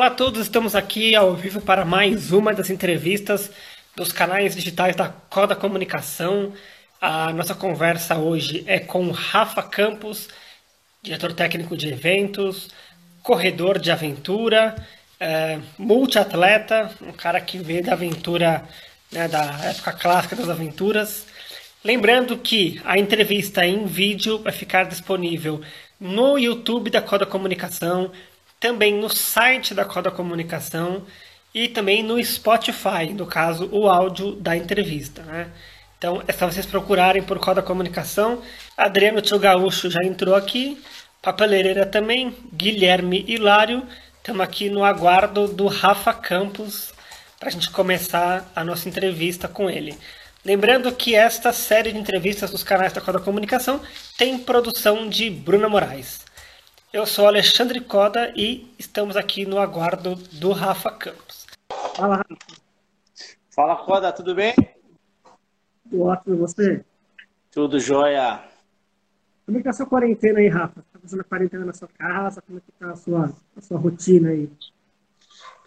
Olá a todos, estamos aqui ao vivo para mais uma das entrevistas dos canais digitais da Coda Comunicação. A nossa conversa hoje é com Rafa Campos, diretor técnico de eventos, corredor de aventura, é, multiatleta, um cara que veio da aventura, né, da época clássica das aventuras. Lembrando que a entrevista em vídeo vai ficar disponível no YouTube da Coda Comunicação, também no site da Coda Comunicação e também no Spotify, no caso, o áudio da entrevista. Né? Então é só vocês procurarem por Coda Comunicação. Adriano Tio Gaúcho já entrou aqui, Papeleireira também, Guilherme Hilário. Estamos aqui no aguardo do Rafa Campos para a gente começar a nossa entrevista com ele. Lembrando que esta série de entrevistas dos canais da Coda Comunicação tem produção de Bruna Moraes. Eu sou Alexandre Coda e estamos aqui no aguardo do Rafa Campos. Fala, Rafa. Fala, Coda, tudo bem? Tudo ótimo, e você? Tudo jóia. Como é que tá a sua quarentena aí, Rafa? Está fazendo a quarentena na sua casa? Como é que tá a sua, a sua rotina aí?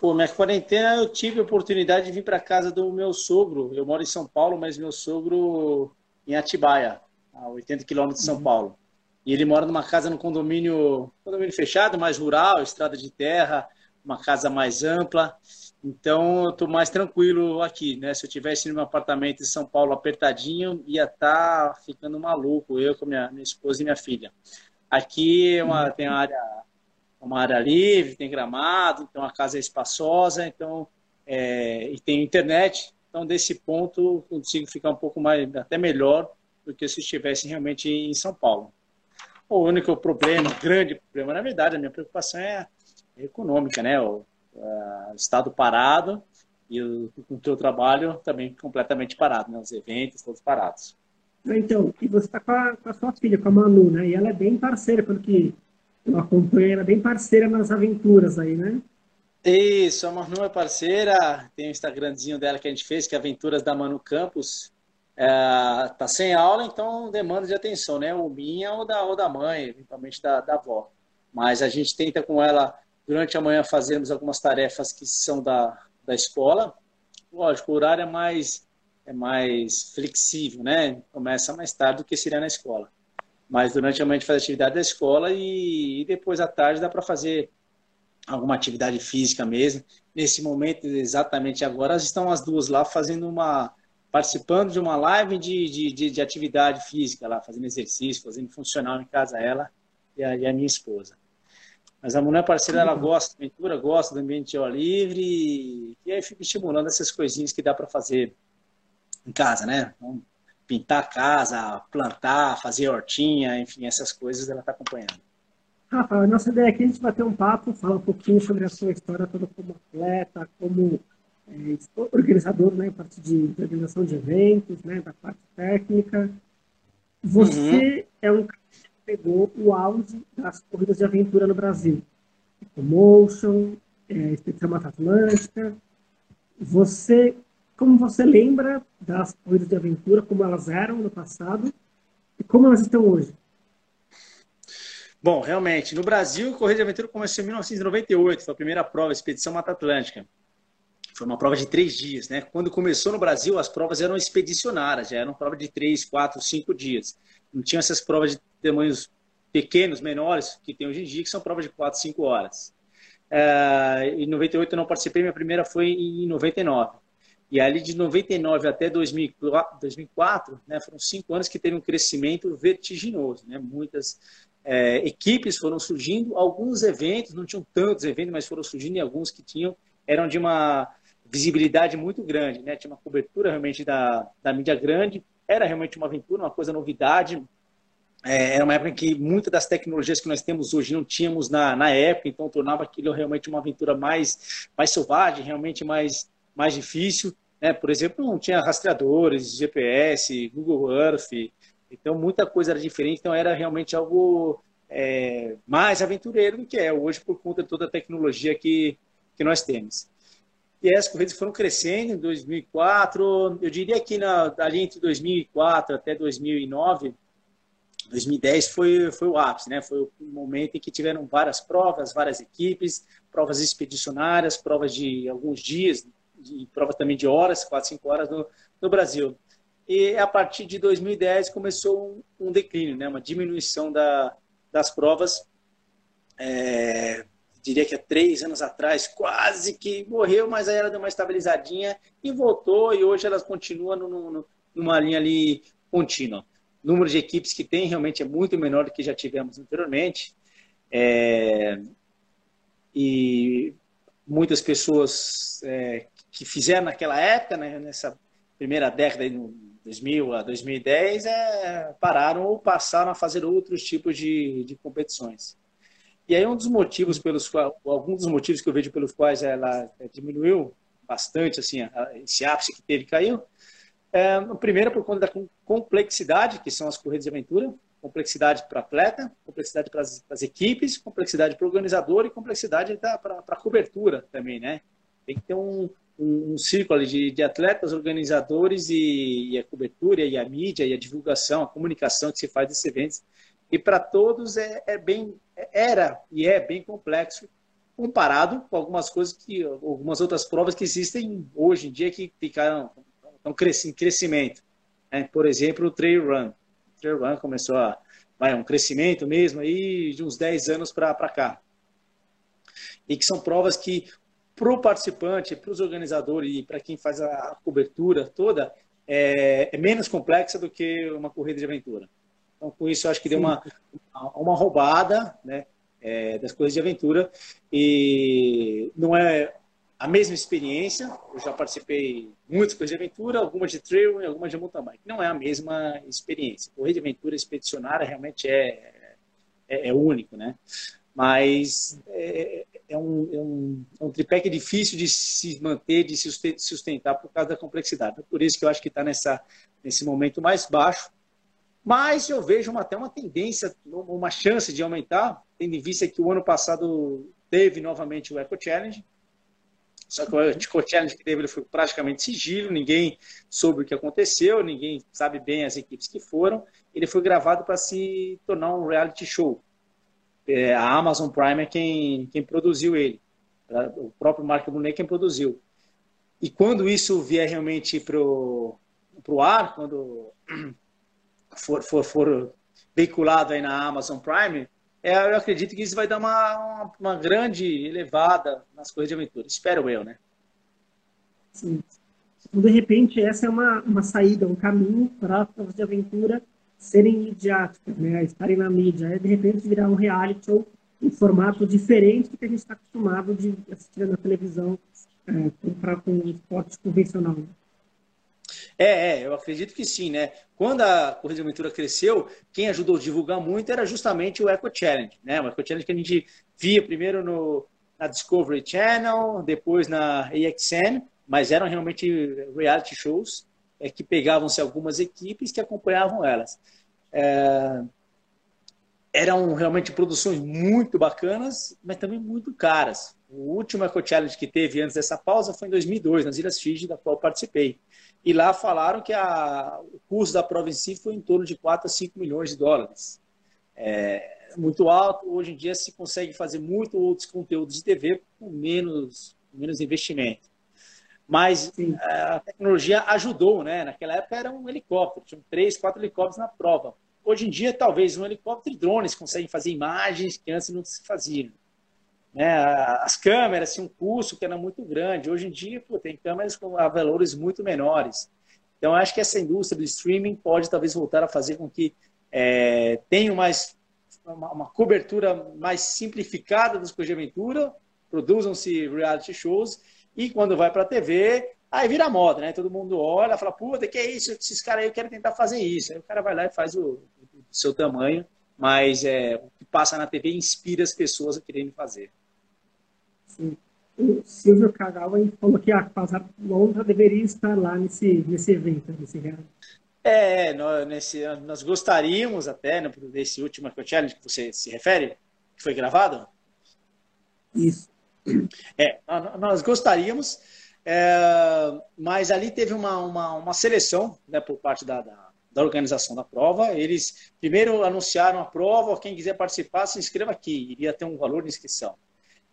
Pô, minha quarentena eu tive a oportunidade de vir para casa do meu sogro. Eu moro em São Paulo, mas meu sogro em Atibaia, a 80 quilômetros de São uhum. Paulo. E ele mora numa casa no condomínio, condomínio fechado, mais rural, estrada de terra, uma casa mais ampla. Então eu estou mais tranquilo aqui, né? Se eu tivesse no meu apartamento em São Paulo apertadinho, ia estar tá ficando maluco, eu com minha, minha esposa e minha filha. Aqui é uma, tem uma área, uma área livre, tem gramado, então a casa é espaçosa, então é, e tem internet. Então desse ponto consigo ficar um pouco mais, até melhor do que se estivesse realmente em São Paulo. O único problema, grande problema, na verdade, a minha preocupação é econômica, né? O, estado parado e o, o teu trabalho também completamente parado, né? Os eventos todos parados. Então, e você está com, com, a sua filha, com a Manu, né? E ela é bem parceira, pelo que eu acompanho, ela é bem parceira nas aventuras aí, né? Isso, a Manu é parceira, tem o Instagramzinho dela que a gente fez, que é Aventuras da Manu Campos é, tá sem aula, então demanda de atenção, né? Ou minha ou da, ou da mãe, eventualmente da, da avó. Mas a gente tenta com ela, durante a manhã, fazermos algumas tarefas que são da, da escola. Lógico, o horário é mais, é mais flexível, né? Começa mais tarde do que seria na escola. Mas durante a manhã a gente faz atividade da escola e, e depois à tarde dá para fazer alguma atividade física mesmo. Nesse momento, exatamente agora, estão as duas lá fazendo uma participando de uma live de, de, de, de, atividade física lá, fazendo exercício, fazendo funcional em casa, ela e a, e a minha esposa. Mas a mulher parceira, ela gosta de aventura, gosta do ambiente ao livre e, e aí fica estimulando essas coisinhas que dá para fazer em casa, né? Então, pintar a casa, plantar, fazer hortinha, enfim, essas coisas ela está acompanhando. Rafa, a nossa ideia aqui é a gente bater um papo, falar um pouquinho sobre a sua história toda como atleta, como é, organizador, né, parte de, de, organização de eventos, né, da parte técnica. Você uhum. é um cara que pegou o auge das corridas de aventura no Brasil. Ecomotion, é, Expedição Mata Atlântica. Você, como você lembra das corridas de aventura, como elas eram no passado e como elas estão hoje? Bom, realmente, no Brasil, a corrida de aventura começou em 1998, foi a primeira prova, a Expedição Mata Atlântica. Foi uma prova de três dias, né? Quando começou no Brasil, as provas eram expedicionárias, já eram prova de três, quatro, cinco dias. Não tinha essas provas de tamanhos pequenos, menores, que tem hoje em dia, que são provas de quatro, cinco horas. É, em 98 eu não participei, minha primeira foi em 99. E ali de 99 até 2004, 2004 né, foram cinco anos que teve um crescimento vertiginoso. Né? Muitas é, equipes foram surgindo, alguns eventos, não tinham tantos eventos, mas foram surgindo e alguns que tinham eram de uma visibilidade muito grande, né? Tinha uma cobertura realmente da, da mídia grande, era realmente uma aventura, uma coisa novidade. É, era uma época em que muitas das tecnologias que nós temos hoje não tínhamos na, na época, então tornava aquilo realmente uma aventura mais, mais selvagem, realmente mais, mais difícil. Né? Por exemplo, não tinha rastreadores, GPS, Google Earth, então muita coisa era diferente, então era realmente algo é, mais aventureiro do que é hoje por conta de toda a tecnologia que, que nós temos. E as corridas foram crescendo em 2004, eu diria que na, ali entre 2004 até 2009, 2010 foi, foi o ápice, né? Foi o momento em que tiveram várias provas, várias equipes, provas expedicionárias, provas de alguns dias, de, provas também de horas, quatro, cinco horas no, no Brasil. E a partir de 2010 começou um, um declínio, né? Uma diminuição da, das provas. É, diria que há três anos atrás quase que morreu, mas aí ela deu uma estabilizadinha e voltou e hoje elas continuam no, no, numa linha ali contínua número de equipes que tem realmente é muito menor do que já tivemos anteriormente. É, e muitas pessoas é, que fizeram naquela época, né, nessa primeira década, de 2000 a 2010, é, pararam ou passaram a fazer outros tipos de, de competições. E aí um dos motivos pelos quais, alguns dos motivos que eu vejo pelos quais ela diminuiu bastante, assim, esse ápice que teve caiu, é, primeiro, por conta da complexidade, que são as corridas de aventura, complexidade para atleta, complexidade para as equipes, complexidade para o organizador e complexidade para a cobertura também, né? Tem que ter um, um, um círculo de, de, atletas, organizadores e, e, a cobertura e a mídia e a divulgação, a comunicação que se faz desses eventos. E para todos é, é, bem, era e é bem complexo comparado com algumas coisas que, algumas outras provas que existem hoje em dia que ficaram estão em crescimento. Né? Por exemplo, o Trail Run. O Trail Run começou a vai, um crescimento mesmo aí de uns 10 anos para cá. E que são provas que, para o participante, para os organizadores e para quem faz a cobertura toda, é, é, menos complexa do que uma corrida de aventura. Então, com isso, acho que deu uma, uma roubada né, é, das corridas de aventura. E não é a mesma experiência. Eu já participei muitas coisas de aventura, algumas de trail e algumas de mountain bike. Não é a mesma experiência. Correr de aventura expedicionária realmente é, é, é único, né? Mas é, é, um, é, um, é um tripé que é difícil de se manter, de se sustentar por causa da complexidade. Por isso que eu acho que está nesse momento mais baixo. Mas eu vejo uma, até uma tendência, uma chance de aumentar, tendo em vista que o ano passado teve novamente o Eco Challenge, só que o Tico Challenge que teve ele foi praticamente sigilo, ninguém soube o que aconteceu, ninguém sabe bem as equipes que foram. Ele foi gravado para se tornar um reality show. É, a Amazon Prime é quem, quem produziu ele. O próprio Mark Brunet quem produziu. E quando isso vier realmente para o ar, quando for, for, for veiculado aí na Amazon Prime, é, eu acredito que isso vai dar uma, uma, uma, grande elevada nas corridas de aventura. Espero eu, né? Sim. De repente, essa é uma, uma saída, um caminho para as de aventura serem midiáticas, né? estarem na mídia. É, de repente, virar um reality show em formato diferente do que a gente está acostumado de assistir na televisão é, para com esporte convencional. É, é, eu acredito que sim, né? Quando a Corrida de Aventura cresceu, quem ajudou a divulgar muito era justamente o Eco Challenge, né? O Eco Challenge que a gente via primeiro no, na Discovery Channel, depois na AXN, mas eram realmente reality shows é, que pegavam-se algumas equipes que acompanhavam elas. É, eram realmente produções muito bacanas, mas também muito caras. O último Eco Challenge que teve antes dessa pausa foi em 2002, nas Ilhas Fiji, da qual participei. E lá falaram que a, o custo da prova em si foi em torno de 4 a 5 milhões de dólares. É muito alto. Hoje em dia se consegue fazer muito outros conteúdos de TV com menos, menos investimento. Mas Sim. a tecnologia ajudou, né? Naquela época era um helicóptero, tinham três, quatro helicópteros na prova. Hoje em dia, talvez um helicóptero e drones conseguem fazer imagens que antes não se faziam. Né? As câmeras tinham um custo que era muito grande. Hoje em dia, pô, tem câmeras com valores muito menores. Então, acho que essa indústria do streaming pode talvez voltar a fazer com que é, tenha mais uma, uma, cobertura mais simplificada das coisas de aventura, produzam-se reality shows e quando vai para a TV, aí vira moda, né? Todo mundo olha, fala, puta, que é isso? Esses caras aí querem tentar fazer isso. Aí o cara vai lá e faz o, o seu tamanho, mas é, o que passa na TV inspira as pessoas a quererem fazer. Sim. O Silvio Kagawa falou que a Casa Londra deveria estar lá nesse, nesse evento, nesse reality. É, nós, nesse, nós gostaríamos até, né, desse último Eco Challenge que você se refere, que foi gravado? Isso. É, nós gostaríamos, é, mas ali teve uma, uma, uma seleção né, por parte da, da, da organização da prova. Eles primeiro anunciaram a prova, quem quiser participar, se inscreva aqui, iria ter um valor de inscrição.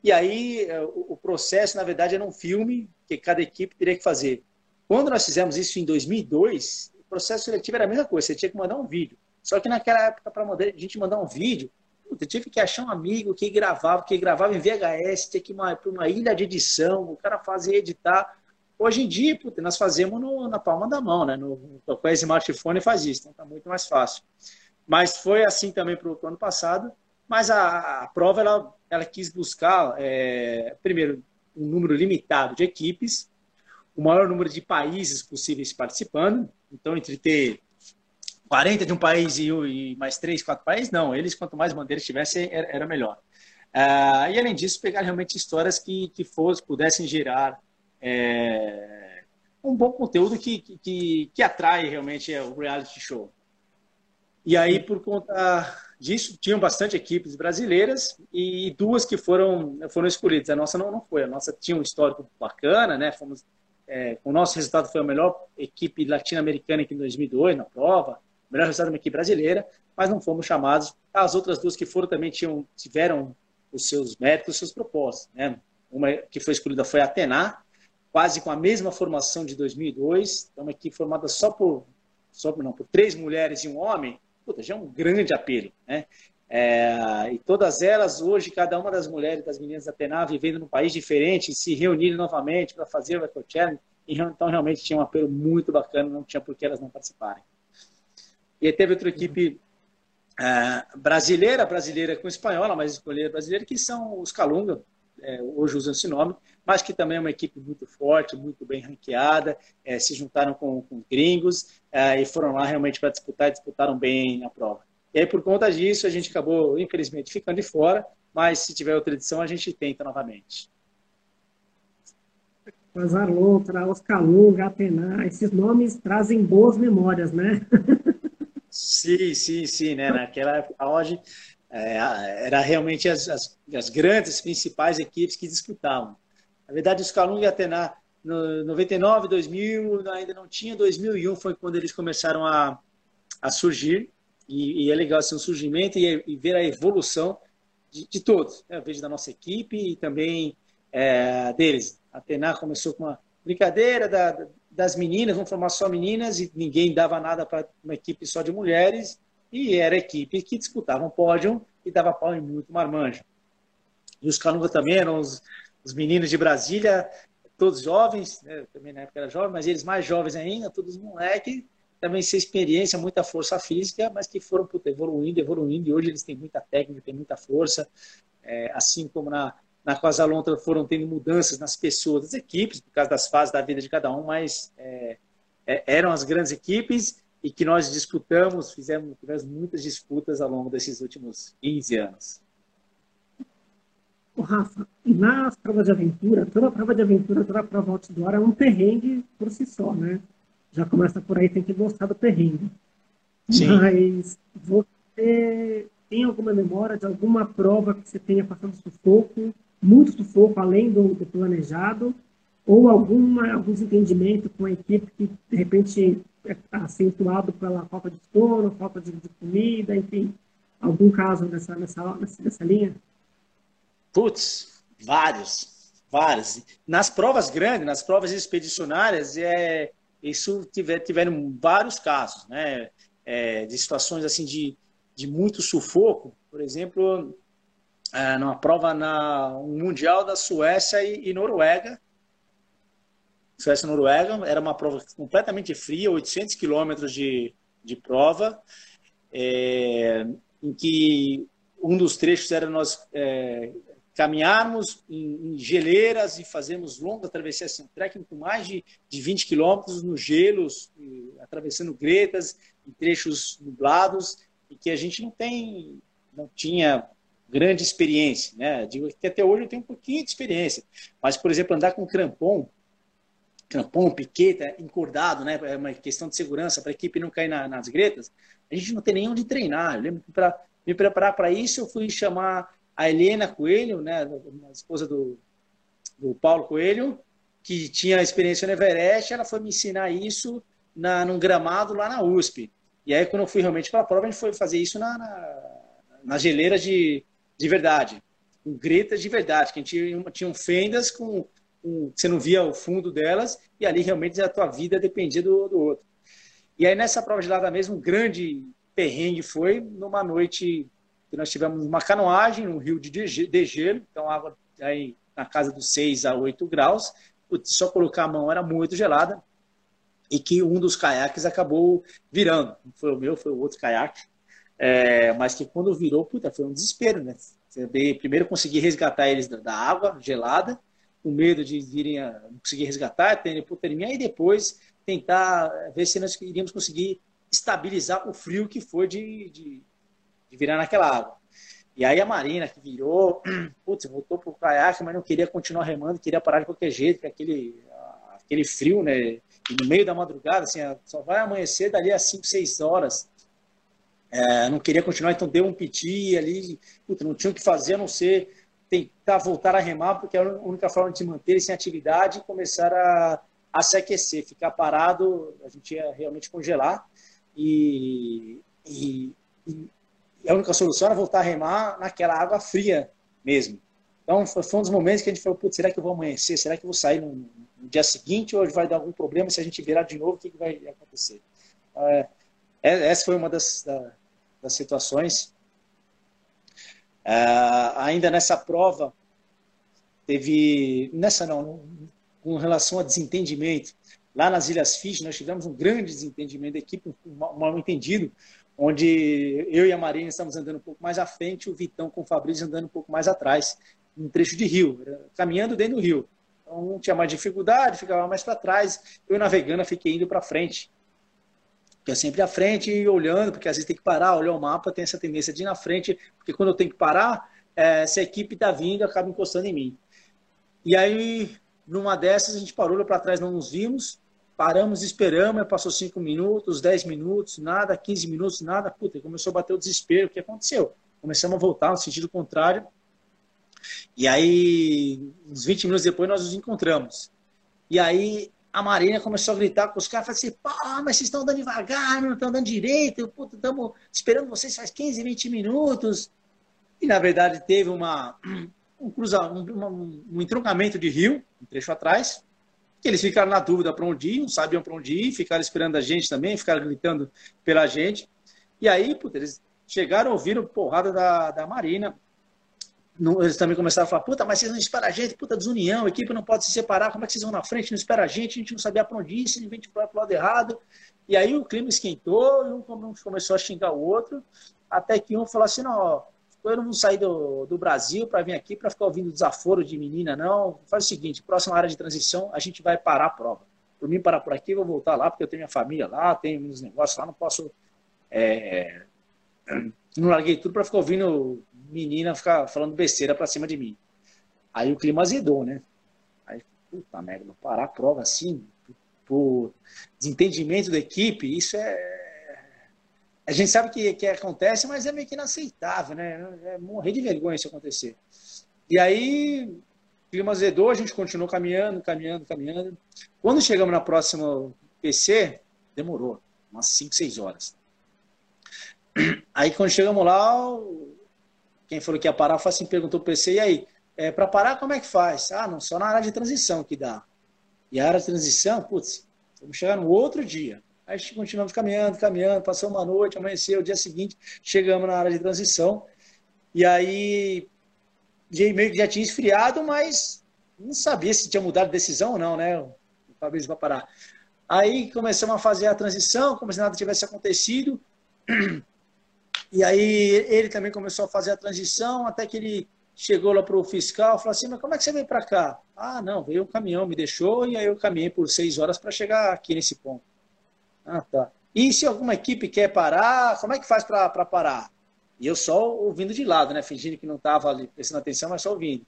E aí é, o processo, na verdade, era um filme que cada equipe teria que fazer. Quando nós fizemos isso em 2002, o processo seletivo era a mesma coisa, você tinha que mandar um vídeo. Só que naquela época, para a gente mandar um vídeo, eu tive que achar um amigo que gravava, que gravava em VHS, tinha que ir para uma ilha de edição, o cara fazia editar. Hoje em dia, puta, nós fazemos no, na palma da mão, né? No, com smartphone faz isso, então está muito mais fácil. Mas foi assim também para o ano passado. Mas a, a, prova ela, ela quis buscar, é, primeiro, um número limitado de equipes, o maior número de países possíveis participando. Então, entre ter 40 de um país e, mais 3, 4 países, não. Eles, quanto mais bandeiras tivessem, era, melhor. Uh, e, além disso, pegar realmente histórias que, que fosse, pudessem gerar é, um bom conteúdo que, que, que atrai realmente o reality show. E aí, por conta disso, tinham bastante equipes brasileiras e duas que foram, foram escolhidas. A nossa não, não foi. A nossa tinha um histórico bacana, né? Fomos, é, o nosso resultado foi a melhor equipe latino-americana em 2002 na prova, melhor resultado da equipe brasileira, mas não fomos chamados. As outras duas que foram também tinham, tiveram os seus méritos, os seus propósitos. Né? Uma que foi escolhida foi a Atena, quase com a mesma formação de 2002, então uma equipe formada só por, só por, não, por três mulheres e um homem, puta, já é um grande apelo, né? É, e todas elas, hoje, cada uma das mulheres, das meninas da Pená, vivendo num país diferente, se reunirem novamente para fazer o Eco Challenge, então realmente tinha um apelo muito bacana, não tinha por que elas não participarem. E teve outra equipe é, brasileira, brasileira com espanhola, mas escolher brasileira, que são os Calunga, é, hoje usam esse nome, mas que também é uma equipe muito forte, muito bem ranqueada, é, se juntaram com, com gringos é, e foram lá realmente para disputar e disputaram bem a prova. E aí, por conta disso, a gente acabou, infelizmente, ficando de fora, mas se tiver outra edição, a gente tenta novamente. Azarloutra, Oscalu, Gatená, esses nomes trazem boas memórias, né? sim, sim, sim, né? Naquela época, hoje, é, era realmente as, as, as, grandes, principais equipes que disputavam. Na verdade, os Calunga e Atena, no 99, 2000, ainda não tinha, 2001 foi quando eles começaram a, a surgir, e, e é legal assim, o surgimento e, e ver a evolução de, de todos. Né? Eu vejo da nossa equipe e também é, deles. A Atena começou com uma brincadeira da, das meninas, vamos formar só meninas, e ninguém dava nada para uma equipe só de mulheres, e era equipe que disputavam pódio e dava pau em muito marmanjo. E os Calunga também eram os, os meninos de Brasília, todos jovens, né? também na época era jovem, mas eles mais jovens ainda, todos moleques, também sem experiência, muita força física, mas que foram puta, evoluindo, evoluindo, e hoje eles têm muita técnica, têm muita força, é, assim como na, na Casa Lontra foram tendo mudanças nas pessoas das equipes, por causa das fases da vida de cada um, mas é, é, eram as grandes equipes e que nós disputamos, fizemos, tivemos muitas disputas ao longo desses últimos 15 anos. Rafa, nas provas de aventura, toda prova de aventura, toda prova outdoor é um perrengue por si só, né? Já começa por aí, tem que gostar do perrengue. Sim. Mas você tem alguma memória de alguma prova que você tenha passado sufoco, muito sufoco, além do, do planejado, ou alguma, algum desentendimento com a equipe que, de repente, é acentuado pela falta de sono, falta de, de, comida, enfim, algum caso nessa, nessa, nessa linha? Putz, vários, vários. Nas provas grandes, nas provas expedicionárias, é, isso tiver, tiveram vários casos, né? É, de situações assim de, de muito sufoco, por exemplo, é, numa prova na um mundial da Suécia e, e Noruega, Suécia e Noruega. Era uma prova completamente fria, 800 quilômetros de, de prova, é, em que um dos trechos era nós é, caminharmos em, em, geleiras e fazermos longa travessia, assim, um trekking com mais de, de 20 quilômetros nos gelos, atravessando gretas, em trechos nublados, e que a gente não tem, não tinha grande experiência, né? Digo que até hoje eu tenho um pouquinho de experiência, mas, por exemplo, andar com crampon, crampon, piqueta, encordado, né? É uma questão de segurança para a equipe não cair na, nas gretas. A gente não tem nem onde treinar. Eu lembro que para me preparar para isso, eu fui chamar a Helena Coelho, né? A esposa do, do Paulo Coelho, que tinha experiência no Everest. Ela foi me ensinar isso na, num gramado lá na USP. E aí, quando eu fui realmente para a prova, a gente foi fazer isso na, na, na geleira de, de verdade, com gretas de verdade, que a gente tinha, fendas com, com, você não via o fundo delas, e ali realmente a tua vida dependia do, do outro. E aí, nessa prova gelada mesmo, um grande perrengue foi numa noite que nós tivemos uma canoagem no rio de degelo, então água aí na casa dos 6 a 8 graus, só colocar a mão era muito gelada, e que um dos caiaques acabou virando. Não foi o meu, foi o outro caiaque. É, mas que quando virou, puta, foi um desespero, né? Primeiro conseguir resgatar eles da, água gelada, com medo de virem a não conseguir resgatar, ter hipotermia, e depois tentar ver se nós iríamos conseguir estabilizar o frio que foi de, de, de virar naquela água. E aí a Marina que virou, putz, voltou pro caiaque, mas não queria continuar remando, queria parar de qualquer jeito, porque aquele, aquele frio, né? E no meio da madrugada, assim, só vai amanhecer dali a 5, 6 horas. É, não queria continuar, então deu um piti ali, puta, não tinha o que fazer a não ser tentar voltar a remar, porque era a única forma de se manter sem atividade e começar a, a se aquecer. Ficar parado, a gente ia realmente congelar. E, e, e a única solução era voltar a remar naquela água fria mesmo. Então, foi, um dos momentos que a gente falou, putz, será que eu vou amanhecer? Será que eu vou sair no, no dia seguinte ou vai dar algum problema se a gente virar de novo, o que, que vai acontecer? É, é, essa foi uma das, da, das situações. É, ainda nessa prova, teve, nessa não, com relação a desentendimento, lá nas Ilhas Fiji, nós tivemos um grande desentendimento da equipe, um mal entendido, onde eu e a Marina estamos andando um pouco mais à frente, o Vitão com o Fabrício andando um pouco mais atrás, um trecho de rio, caminhando dentro do rio. Então, um tinha mais dificuldade, ficava mais para trás. Eu navegando, fiquei indo para frente. É sempre à frente e olhando, porque às vezes tem que parar, olhar o mapa, tem essa tendência de ir na frente, porque quando eu tenho que parar, é, se a equipe está vindo, acaba encostando em mim. E aí, numa dessas, a gente parou para trás, não nos vimos, paramos, esperamos, passou 5 minutos, 10 minutos, nada, 15 minutos, nada, puta, começou a bater o desespero, o que aconteceu? Começamos a voltar no sentido contrário, e aí, uns 20 minutos depois, nós nos encontramos. E aí, a Marina começou a gritar com os caras, falou assim, mas vocês estão andando devagar, não estão andando direito, estamos esperando vocês faz 15, 20 minutos. E, na verdade, teve uma, um, cruza, um, um entroncamento de rio, um trecho atrás, que eles ficaram na dúvida para onde ir, não sabiam para onde ir, ficaram esperando a gente também, ficaram gritando pela gente. E aí, putz, eles chegaram, ouviram porrada da, da Marina, eles também começaram a falar, puta, mas vocês não esperam a gente, puta desunião, a equipe não pode se separar, como é que vocês vão na frente, não espera a gente, a gente não sabia para onde ir, se vem para o lado errado. E aí o clima esquentou, e um começou a xingar o outro, até que um falou assim, não, eu não vou sair do, do Brasil para vir aqui para ficar ouvindo desaforo de menina, não. Faz o seguinte, próxima área de transição, a gente vai parar a prova. Por mim, parar por aqui, vou voltar lá, porque eu tenho minha família lá, tenho meus negócios lá, não posso... É... Não larguei tudo para ficar ouvindo menina ficar falando besteira pra cima de mim. Aí o clima azedou, né? Aí, puta merda, parar a prova assim, por desentendimento da equipe, isso é. A gente sabe que, que acontece, mas é meio que inaceitável, né? É morrer de vergonha isso acontecer. E aí, clima azedou, a gente continuou caminhando, caminhando, caminhando. Quando chegamos na próxima PC, demorou umas 5, 6 horas. Aí, quando chegamos lá, quem falou que ia parar, foi assim, perguntou o PC, e aí, é, para parar como é que faz? Ah, não, só na área de transição que dá. E a área de transição, putz, vamos chegar no outro dia. Aí continuamos caminhando, caminhando, passou uma noite, amanheceu, dia seguinte, chegamos na área de transição, e aí meio que já tinha esfriado, mas não sabia se tinha mudado de decisão ou não, né? O Fabrício vai parar. Aí começamos a fazer a transição, como se nada tivesse acontecido. E aí ele também começou a fazer a transição, até que ele chegou lá para o fiscal, falou assim, mas como é que você veio para cá? Ah, não, veio um caminhão, me deixou, e aí eu caminhei por seis horas para chegar aqui nesse ponto. Ah, tá. E se alguma equipe quer parar, como é que faz para parar? E eu só ouvindo de lado, né? Fingindo que não estava ali prestando atenção, mas só ouvindo.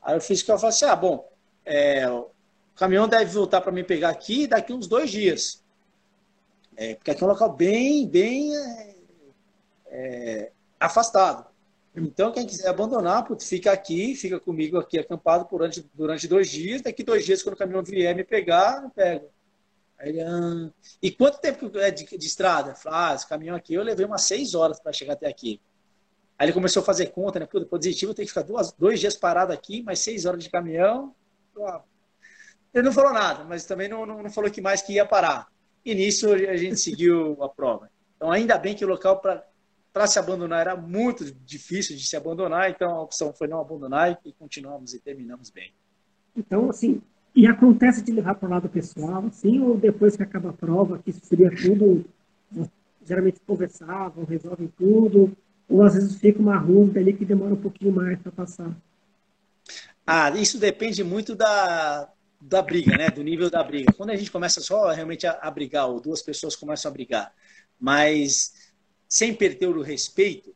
Aí o fiscal falou assim, ah, bom, é, o caminhão deve voltar para me pegar aqui daqui uns dois dias. É, porque aqui é um local bem, bem é, é, afastado. Então, quem quiser abandonar, fica aqui, fica comigo aqui acampado durante, durante dois dias. Daqui dois dias, quando o caminhão vier me pegar, eu pego. Aí, ah, e quanto tempo é de, de estrada? Falei, ah, esse caminhão aqui eu levei umas seis horas para chegar até aqui. Aí ele começou a fazer conta, né? Pô, positivo, tenho que ficar duas, dois dias parado aqui, mais seis horas de caminhão. Ele não falou nada, mas também não, não, não falou que mais que ia parar. E nisso a gente seguiu a prova. Então, ainda bem que o local para se abandonar era muito difícil de se abandonar, então a opção foi não abandonar e continuamos e terminamos bem. Então, assim, e acontece de levar para o lado pessoal, assim, ou depois que acaba a prova, que seria tudo, geralmente conversavam, resolvem tudo, ou às vezes fica uma ruta ali que demora um pouquinho mais para passar? Ah, isso depende muito da, da briga, né? Do nível da briga. Quando a gente começa só realmente a, a brigar, ou duas pessoas começam a brigar, mas sem perder o respeito,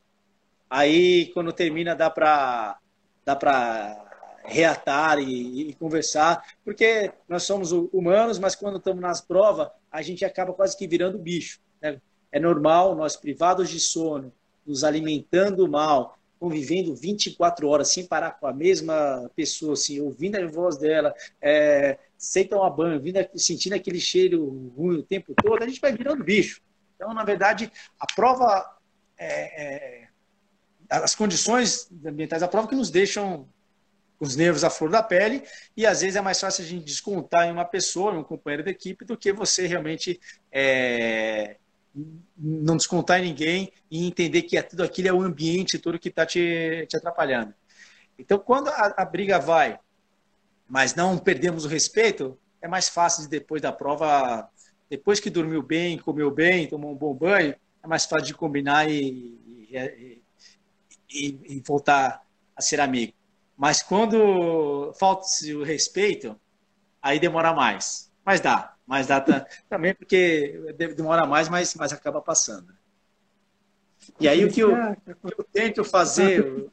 aí quando termina dá para dá para reatar e, e, conversar, porque nós somos humanos, mas quando estamos nas provas, a gente acaba quase que virando bicho. Né? É normal, nós privados de sono, nos alimentando mal, convivendo 24 horas sem parar com a mesma pessoa, assim, ouvindo a voz dela, é, sem tomar banho, ouvindo, sentindo aquele cheiro ruim o tempo todo, a gente vai virando bicho. Então, na verdade, a prova, é, é, as condições ambientais da prova que nos deixam os nervos à flor da pele e às vezes é mais fácil a gente descontar em uma pessoa, em um companheiro da equipe, do que você realmente é, não descontar em ninguém e entender que é tudo aquilo é o ambiente todo que está te, te atrapalhando. Então, quando a, a, briga vai, mas não perdemos o respeito, é mais fácil de depois da prova, depois que dormiu bem, comeu bem, tomou um bom banho, é mais fácil de combinar e, e, e, e voltar a ser amigo. Mas quando falta o respeito, aí demora mais. Mas dá mais data também, porque demora mais, mas, mas acaba passando. E aí o que eu, o que eu tento fazer,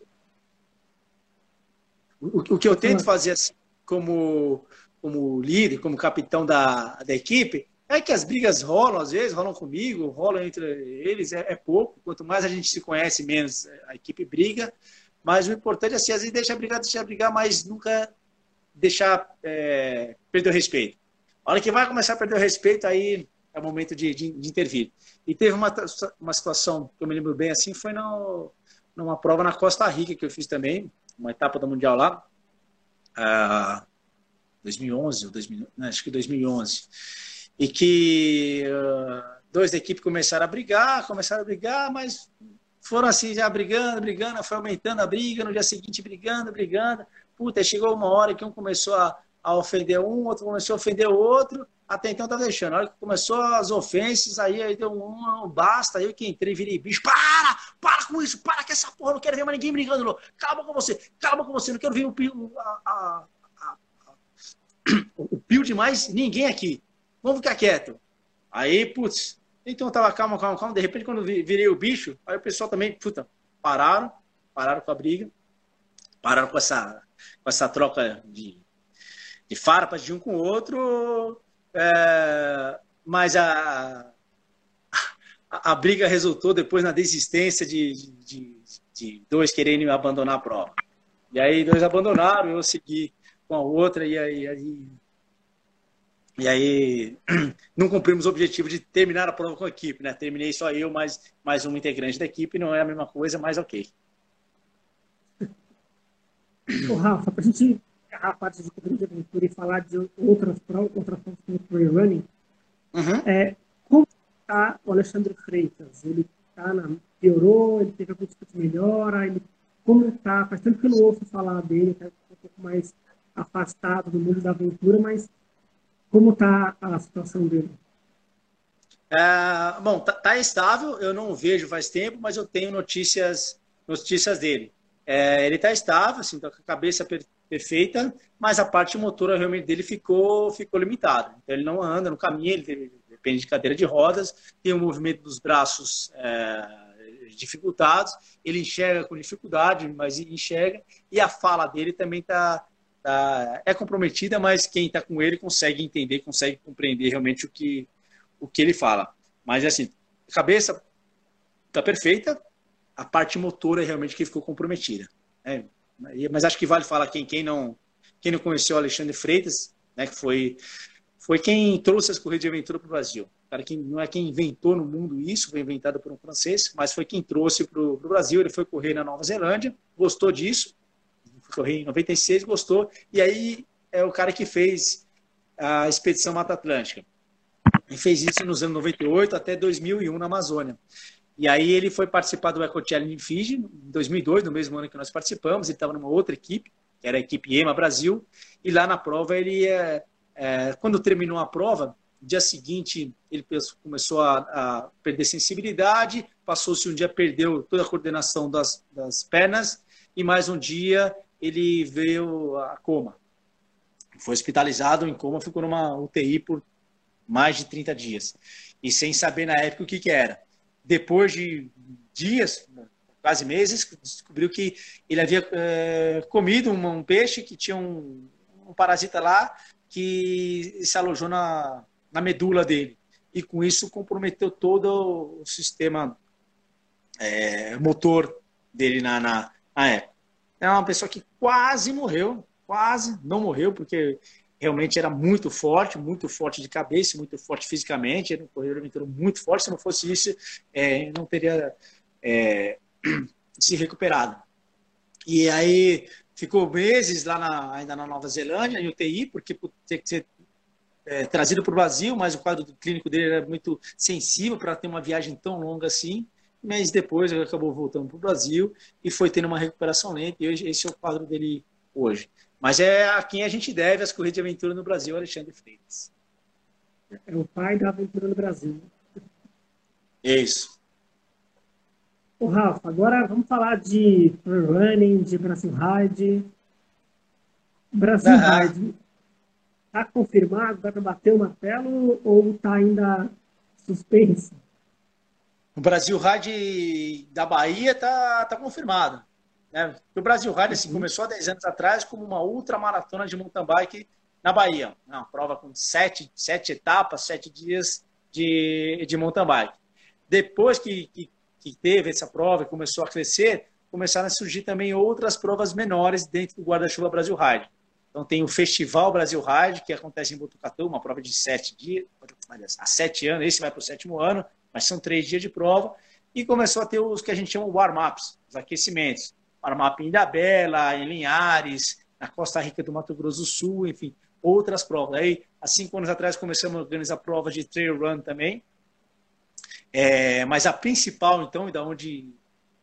o, o, que eu tento fazer assim, como, como líder, como capitão da, da equipe, é que as brigas rolam, às vezes, rolam comigo, rolam entre eles, é, é, pouco. Quanto mais a gente se conhece, menos a equipe briga. Mas o importante é assim, às vezes deixa brigar, deixa brigar, mas nunca deixar é, perder o respeito. A hora que vai começar a perder o respeito, aí é o momento de, de, de intervir. E teve uma, uma situação que eu me lembro bem assim, foi no, numa prova na Costa Rica que eu fiz também, uma etapa do Mundial lá, uh, 2011, ou 2000, não, acho que 2011, e que uh, dois da equipe começaram a brigar, começaram a brigar, mas foram assim já brigando, brigando, foi aumentando a briga, no dia seguinte brigando, brigando, puta, chegou uma hora que um começou a a ofender um, outro começou a ofender o outro, até então tá deixando. A hora que começou as ofensas, aí, aí deu um, um basta, aí eu que entrei, virei bicho, para! Para com isso, para com essa porra, não quero ver mais ninguém brigando, não. calma com você, calma com você, não quero ver o pio, a, a, a, o pio demais, ninguém aqui. Vamos ficar quieto. Aí, putz, então eu tava calma, calma, calma, de repente quando virei o bicho, aí o pessoal também, puta, pararam, pararam com a briga, pararam com essa, com essa troca de de farpas de um com o outro, é, mas a, a, a, briga resultou depois na desistência de, de, de, dois querendo abandonar a prova. E aí dois abandonaram, eu segui com a outra e aí, aí e aí não cumprimos o objetivo de terminar a prova com a equipe, né? Terminei só eu, mais, mais um integrante da equipe, não é a mesma coisa, mas ok. Ô, Rafa, para a gente a parte de corrida de aventura e falar de outras provas, outras provas como trail running, uhum. é, como está o Alexandre Freitas? Ele tá na, piorou, ele teve algum tipo de melhora, ele, como está? Faz tempo que eu não ouço falar dele, está um pouco mais afastado do mundo da aventura, mas como está a situação dele? É, bom, tá, tá, estável, eu não vejo faz tempo, mas eu tenho notícias notícias dele. É, ele está estável, assim, tá com a cabeça perfeita, mas a parte motora realmente dele ficou, ficou limitada. Então ele não anda, não caminha, ele depende de cadeira de rodas, tem o movimento dos braços é, dificultados, ele enxerga com dificuldade, mas enxerga, e a fala dele também está tá, é comprometida, mas quem está com ele consegue entender, consegue compreender realmente o que, o que ele fala. Mas assim, a cabeça está perfeita, a parte motora é realmente que ficou comprometida. É, mas acho que vale falar quem, quem, não, quem não conheceu o Alexandre Freitas, né, que foi, foi quem trouxe as corridas de aventura para o Brasil. Cara, que não é quem inventou no mundo isso, foi inventado por um francês, mas foi quem trouxe para o Brasil. Ele foi correr na Nova Zelândia, gostou disso, correr em 96, gostou, e aí é o cara que fez a expedição Mata Atlântica. Ele fez isso nos anos 98 até 2001 na Amazônia. E aí ele foi participar do Eco Challenge em Fiji, em 2002, no mesmo ano que nós participamos. Ele estava numa outra equipe, que era a equipe EMA Brasil. E lá na prova, ele, é, é, quando terminou a prova, dia seguinte ele começou a, a perder sensibilidade, passou-se um dia, perdeu toda a coordenação das, das pernas, e mais um dia ele veio a coma. Foi hospitalizado em coma, ficou numa UTI por mais de 30 dias. E sem saber na época o que, que era depois de dias, quase meses, descobriu que ele havia é, comido um, um, peixe que tinha um, um, parasita lá que se alojou na, na medula dele. E com isso comprometeu todo o sistema é, motor dele na, na, na época. É uma pessoa que quase morreu, quase não morreu, porque realmente era muito forte, muito forte de cabeça, muito forte fisicamente, era um corredor aventura muito forte, se não fosse isso, é, não teria é, se recuperado. E aí ficou meses lá na, ainda na Nova Zelândia, em UTI, porque tinha que ser é, trazido para o Brasil, mas o quadro clínico dele era muito sensível para ter uma viagem tão longa assim. Mas depois ele acabou voltando para o Brasil e foi tendo uma recuperação lenta, e hoje esse é o quadro dele hoje. Mas é a quem a gente deve as corridas de aventura no Brasil, Alexandre Freitas. É o pai da aventura no Brasil. Isso. O Rafa, agora vamos falar de running, de Brasil Ride. Brasil uhum. Ride. Está confirmado? Para bater o martelo ou está ainda suspenso? O Brasil Ride da Bahia está tá confirmado. Né? O Brasil Rally assim, uhum. começou há 10 anos atrás como uma ultramaratona de mountain bike na Bahia. Uma prova com sete, sete etapas, sete dias de, de mountain bike. Depois que, que, que teve essa prova e começou a crescer, começaram a surgir também outras provas menores dentro do guarda-chuva Brasil Ride. Então tem o Festival Brasil Ride, que acontece em Botucatu, uma prova de sete dias, há sete anos, esse vai para o sétimo ano, mas são três dias de prova. E começou a ter os que a gente chama warm-ups, os aquecimentos. Paramapim em Ilhabela, em Linhares, na Costa Rica do Mato Grosso do Sul, enfim, outras provas. Aí, há cinco anos atrás, começamos a organizar provas de trail run também. É, mas a principal, então, e da onde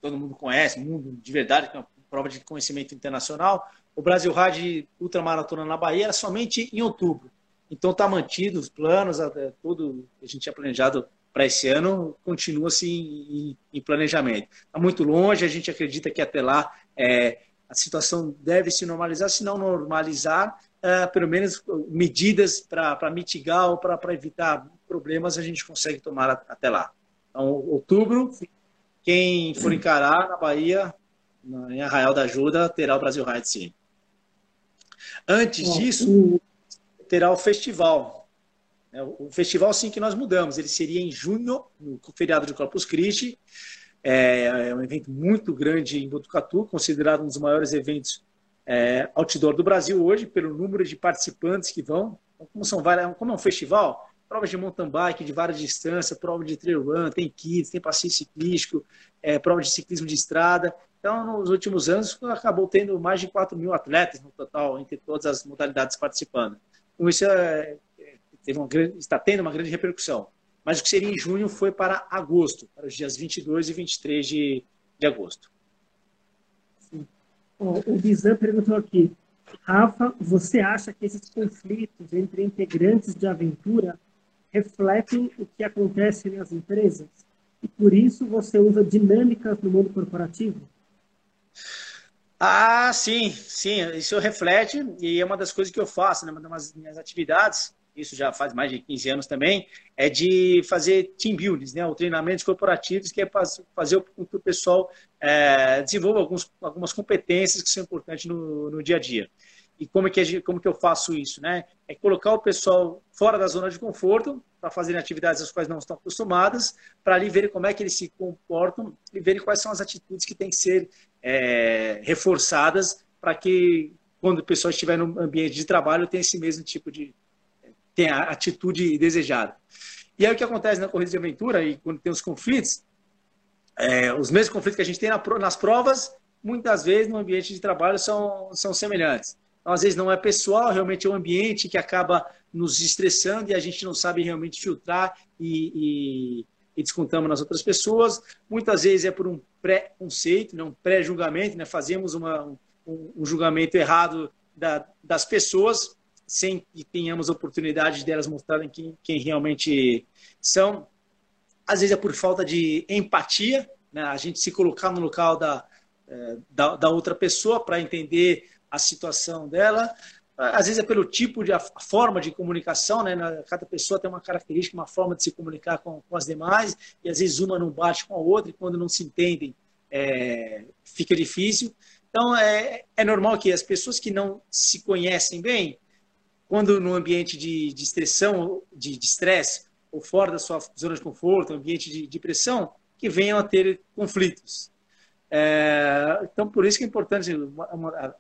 todo mundo conhece, mundo de verdade, que é uma prova de conhecimento internacional, o Brasil Ride Ultramaratona na Bahia era somente em outubro. Então está mantido os planos, tudo que a gente tinha planejado para esse ano continua assim em, em planejamento. Está muito longe, a gente acredita que até lá é, a situação deve se normalizar, se não normalizar, é, pelo menos medidas para mitigar ou para evitar problemas a gente consegue tomar até lá. Então, outubro, quem for encarar na Bahia, em Arraial da Ajuda, terá o Brasil Ride sim. Antes disso, terá o festival, o festival, sim, que nós mudamos. Ele seria em junho, no feriado de Corpus Christi. É, é um evento muito grande em Botucatu, considerado um dos maiores eventos é, outdoor do Brasil hoje, pelo número de participantes que vão. Então, como, são várias, como é um festival, provas de mountain bike de várias distâncias, prova de trail run, tem kits, tem passeio ciclístico, é, prova de ciclismo de estrada. Então, nos últimos anos, acabou tendo mais de 4 mil atletas no total, entre todas as modalidades participando. Então, isso é, uma grande, está tendo uma grande repercussão. Mas o que seria em junho foi para agosto, para os dias 22 e 23 de, de agosto. Sim. o Bizan perguntou aqui, Rafa, você acha que esses conflitos entre integrantes de aventura refletem o que acontece nas empresas? E por isso você usa dinâmicas no mundo corporativo? Ah, sim, sim, isso reflete e é uma das coisas que eu faço, né? uma das minhas atividades isso já faz mais de 15 anos também, é de fazer team buildings, né, ou treinamentos corporativos, que é fazer com que o pessoal é, desenvolva alguns, algumas competências que são importantes no, no dia a dia. E como, é que, como que eu faço isso? Né? É colocar o pessoal fora da zona de conforto, para fazerem atividades às quais não estão acostumadas, para ali verem como é que eles se comportam e verem quais são as atitudes que têm que ser é, reforçadas para que, quando o pessoal estiver no ambiente de trabalho, tenha esse mesmo tipo de, tem a atitude desejada. E aí o que acontece na corrida de aventura e quando tem os conflitos, é, os mesmos conflitos que a gente tem nas provas, muitas vezes no ambiente de trabalho são, são semelhantes. Então, às vezes não é pessoal, realmente é um ambiente que acaba nos estressando e a gente não sabe realmente filtrar e, e, e descontamos nas outras pessoas. Muitas vezes é por um pré-conceito, né, um pré-julgamento, né, fazemos uma, um, um julgamento errado da, das pessoas sem que tenhamos oportunidade delas mostrarem quem, quem realmente são. Às vezes é por falta de empatia, né, a gente se colocar no local da, é, da, da outra pessoa para entender a situação dela. Às vezes é pelo tipo de a forma de comunicação, né? Cada pessoa tem uma característica, uma forma de se comunicar com, com as demais, e às vezes uma não bate com a outra, e quando não se entendem, é, fica difícil. Então é, é normal que as pessoas que não se conhecem bem, quando no ambiente de, de estressão, de estresse, ou fora da sua zona de conforto, ambiente de, de pressão, que venham a ter conflitos. É, então, por isso que é importante uma, uma,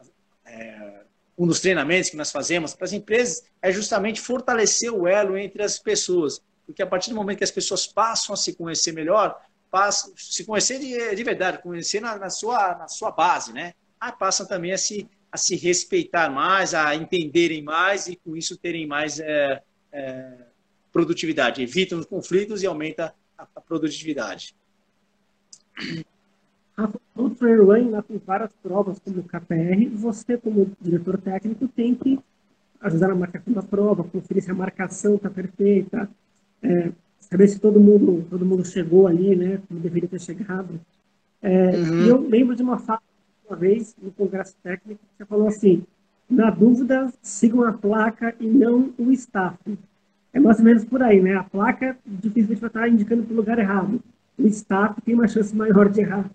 é, um dos treinamentos que nós fazemos para as empresas é justamente fortalecer o elo entre as pessoas. Porque a partir do momento que as pessoas passam a se conhecer melhor, passam, se conhecer de, de verdade, conhecer na, na, sua, na sua base, né? Aí passam também a se, a se respeitar mais, a entenderem mais e com isso terem mais é, é, produtividade. Evitam os conflitos e aumenta a, a produtividade. O trail run lá tem várias provas como o KPR. Você, como diretor técnico, tem que ajudar na marcação da prova, conferir se a marcação está perfeita, é, saber se todo mundo, todo mundo chegou ali, né, como deveria ter chegado. É, uhum. E eu lembro de uma fala uma vez no congresso técnico você falou assim: na dúvida, sigam a placa e não o staff. É mais ou menos por aí, né? A placa dificilmente vai estar indicando para o lugar errado. O staff tem uma chance maior de errar.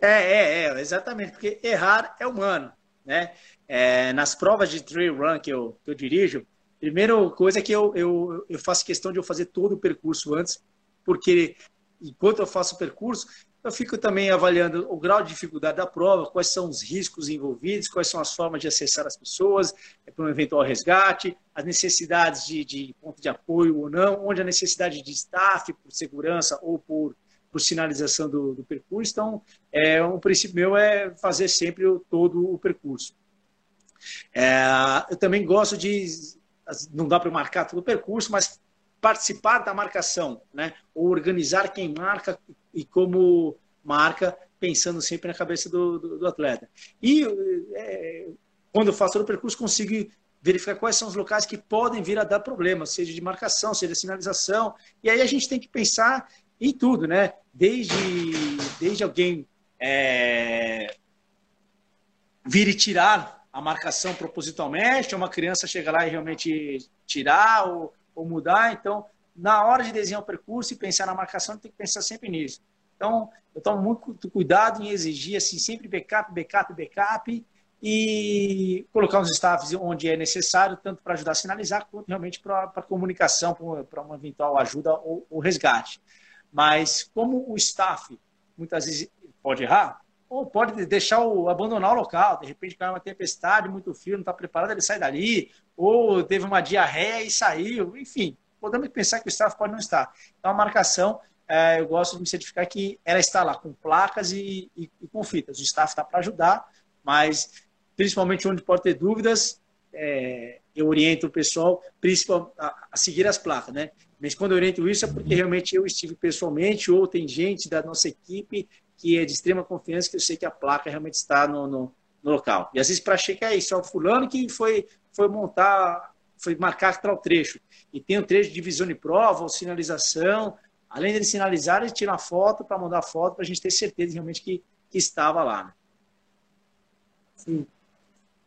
É, é, é, exatamente, porque errar é humano, né? É, nas provas de trail run que eu, que eu dirijo, primeira coisa é que eu, eu, eu faço questão de eu fazer todo o percurso antes, porque enquanto eu faço o percurso, eu fico também avaliando o grau de dificuldade da prova, quais são os riscos envolvidos, quais são as formas de acessar as pessoas é, para um eventual resgate, as necessidades de, de ponto de apoio ou não, onde a necessidade de staff por segurança ou por por sinalização do, do percurso. Então, é, um princípio meu é fazer sempre o, todo o percurso. É, eu também gosto de, não dá para marcar todo o percurso, mas participar da marcação, né? Ou organizar quem marca e como marca, pensando sempre na cabeça do, do, do atleta. E é, quando eu faço todo o percurso, consigo verificar quais são os locais que podem vir a dar problemas, seja de marcação, seja de sinalização. E aí a gente tem que pensar em tudo, né? Desde, desde alguém é, vir e tirar a marcação propositalmente, uma criança chegar lá e realmente tirar ou, ou mudar. Então, na hora de desenhar o percurso e pensar na marcação, tem que pensar sempre nisso. Então, eu tomo muito cuidado em exigir assim, sempre backup, backup, backup e colocar os staffs onde é necessário, tanto para ajudar a sinalizar, quanto realmente para comunicação, para uma eventual ajuda ou, ou resgate. Mas como o staff muitas vezes pode errar, ou pode deixar o abandonar o local, de repente cai uma tempestade, muito frio, não está preparado, ele sai dali, ou teve uma diarreia e saiu, enfim, podemos pensar que o staff pode não estar. Então a marcação, eu gosto de me certificar que ela está lá com placas e, e, e com fitas. O staff está para ajudar, mas principalmente onde pode ter dúvidas, é, eu oriento o pessoal principalmente a, a seguir as placas, né? Mas quando eu oriento isso é porque realmente eu estive pessoalmente ou tem gente da nossa equipe que é de extrema confiança que eu sei que a placa realmente está no, no, no local. E às vezes para checar isso, é o fulano que foi, foi montar, foi marcar tal trecho. E tem um trecho de visão de prova ou sinalização. Além de sinalizar, ele tira a foto para mandar a foto para a gente ter certeza realmente que, que estava lá. Né? Sim.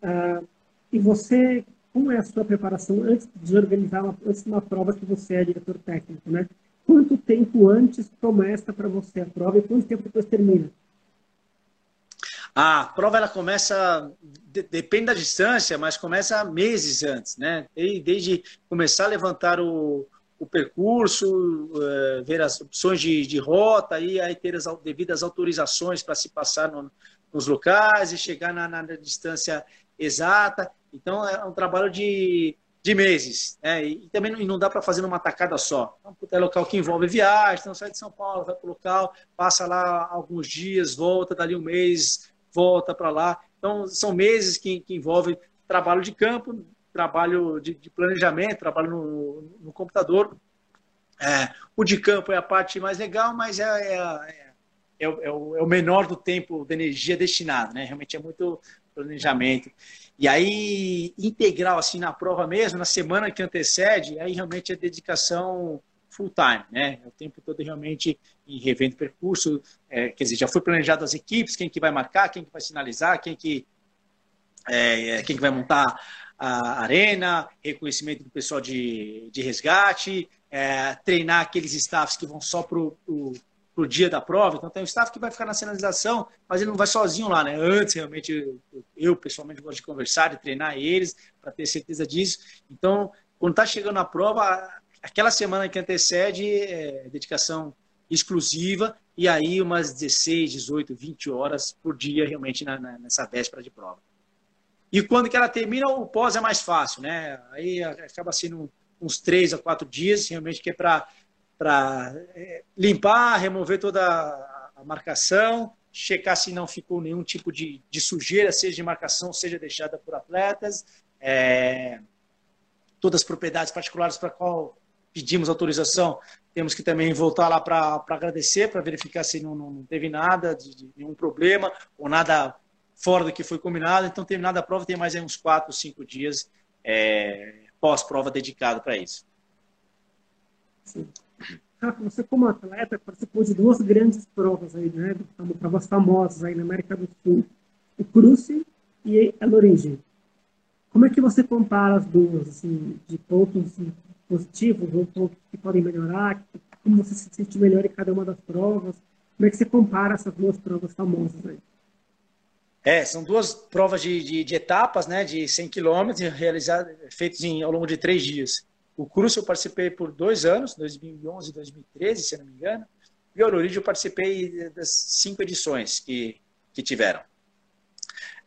Uh, e você como é a sua preparação antes de organizar uma, antes de uma prova que você é diretor técnico, né? Quanto tempo antes começa para você a prova e quanto tempo depois termina? A prova ela começa, de, depende da distância, mas começa meses antes, né? Desde começar a levantar o, o percurso, uh, ver as opções de, de rota, e aí ter as devidas autorizações para se passar no, nos locais e chegar na, na distância exata. Então, é um trabalho de, de meses. Né? E, também não, não dá para fazer numa tacada só. Então, é local que envolve viagem, então sai de São Paulo, vai para o local, passa lá alguns dias, volta, dali um mês, volta para lá. Então, são meses que, que envolvem trabalho de campo, trabalho de, de planejamento, trabalho no, no computador. É, o de campo é a parte mais legal, mas é, é, é, é o, é o, menor do tempo de energia destinado, né? Realmente é muito planejamento. E aí, integral, assim, na prova mesmo, na semana que antecede, aí realmente é dedicação full time, né? É o tempo todo realmente em revendo percurso, é, quer dizer, já foi planejado as equipes, quem que vai marcar, quem que vai sinalizar, quem que, é, quem que vai montar a arena, reconhecimento do pessoal de, de resgate, é, treinar aqueles staffs que vão só para o pro dia da prova. Então tem um staff que vai ficar na sinalização, mas ele não vai sozinho lá, né? Antes, realmente, eu, eu pessoalmente gosto de conversar, e treinar eles, para ter certeza disso. Então, quando está chegando a prova, aquela semana que antecede é dedicação exclusiva, e aí umas 16, 18, 20 horas por dia, realmente, na, na, nessa véspera de prova. E quando que ela termina, o pós é mais fácil, né? Aí acaba sendo uns três a quatro dias, realmente, que é para é, limpar, remover toda a marcação, checar se não ficou nenhum tipo de, de sujeira, seja de marcação, seja deixada por atletas, é, todas as propriedades particulares para qual pedimos autorização, temos que também voltar lá para agradecer, para verificar se não, não teve nada, de, de, nenhum problema, ou nada fora do que foi combinado. Então, terminada a prova, tem mais uns quatro, cinco dias é, pós-prova dedicado para isso. Sim. Rafa, você como atleta participou de duas grandes provas aí, né? Provas famosas aí na América do Sul. O Cruce e a Origem. Como é que você compara as duas, assim, de pontos assim, positivos ou pontos que podem melhorar? Como você se sente melhor em cada uma das provas? Como é que você compara essas duas provas famosas aí? É, são duas provas de, de, de etapas, né, de 100 quilômetros, realizadas, feitas ao longo de três dias. O curso eu participei por dois anos, 2011 e 2013, se não me engano. E o Origem eu participei das cinco edições que, que tiveram.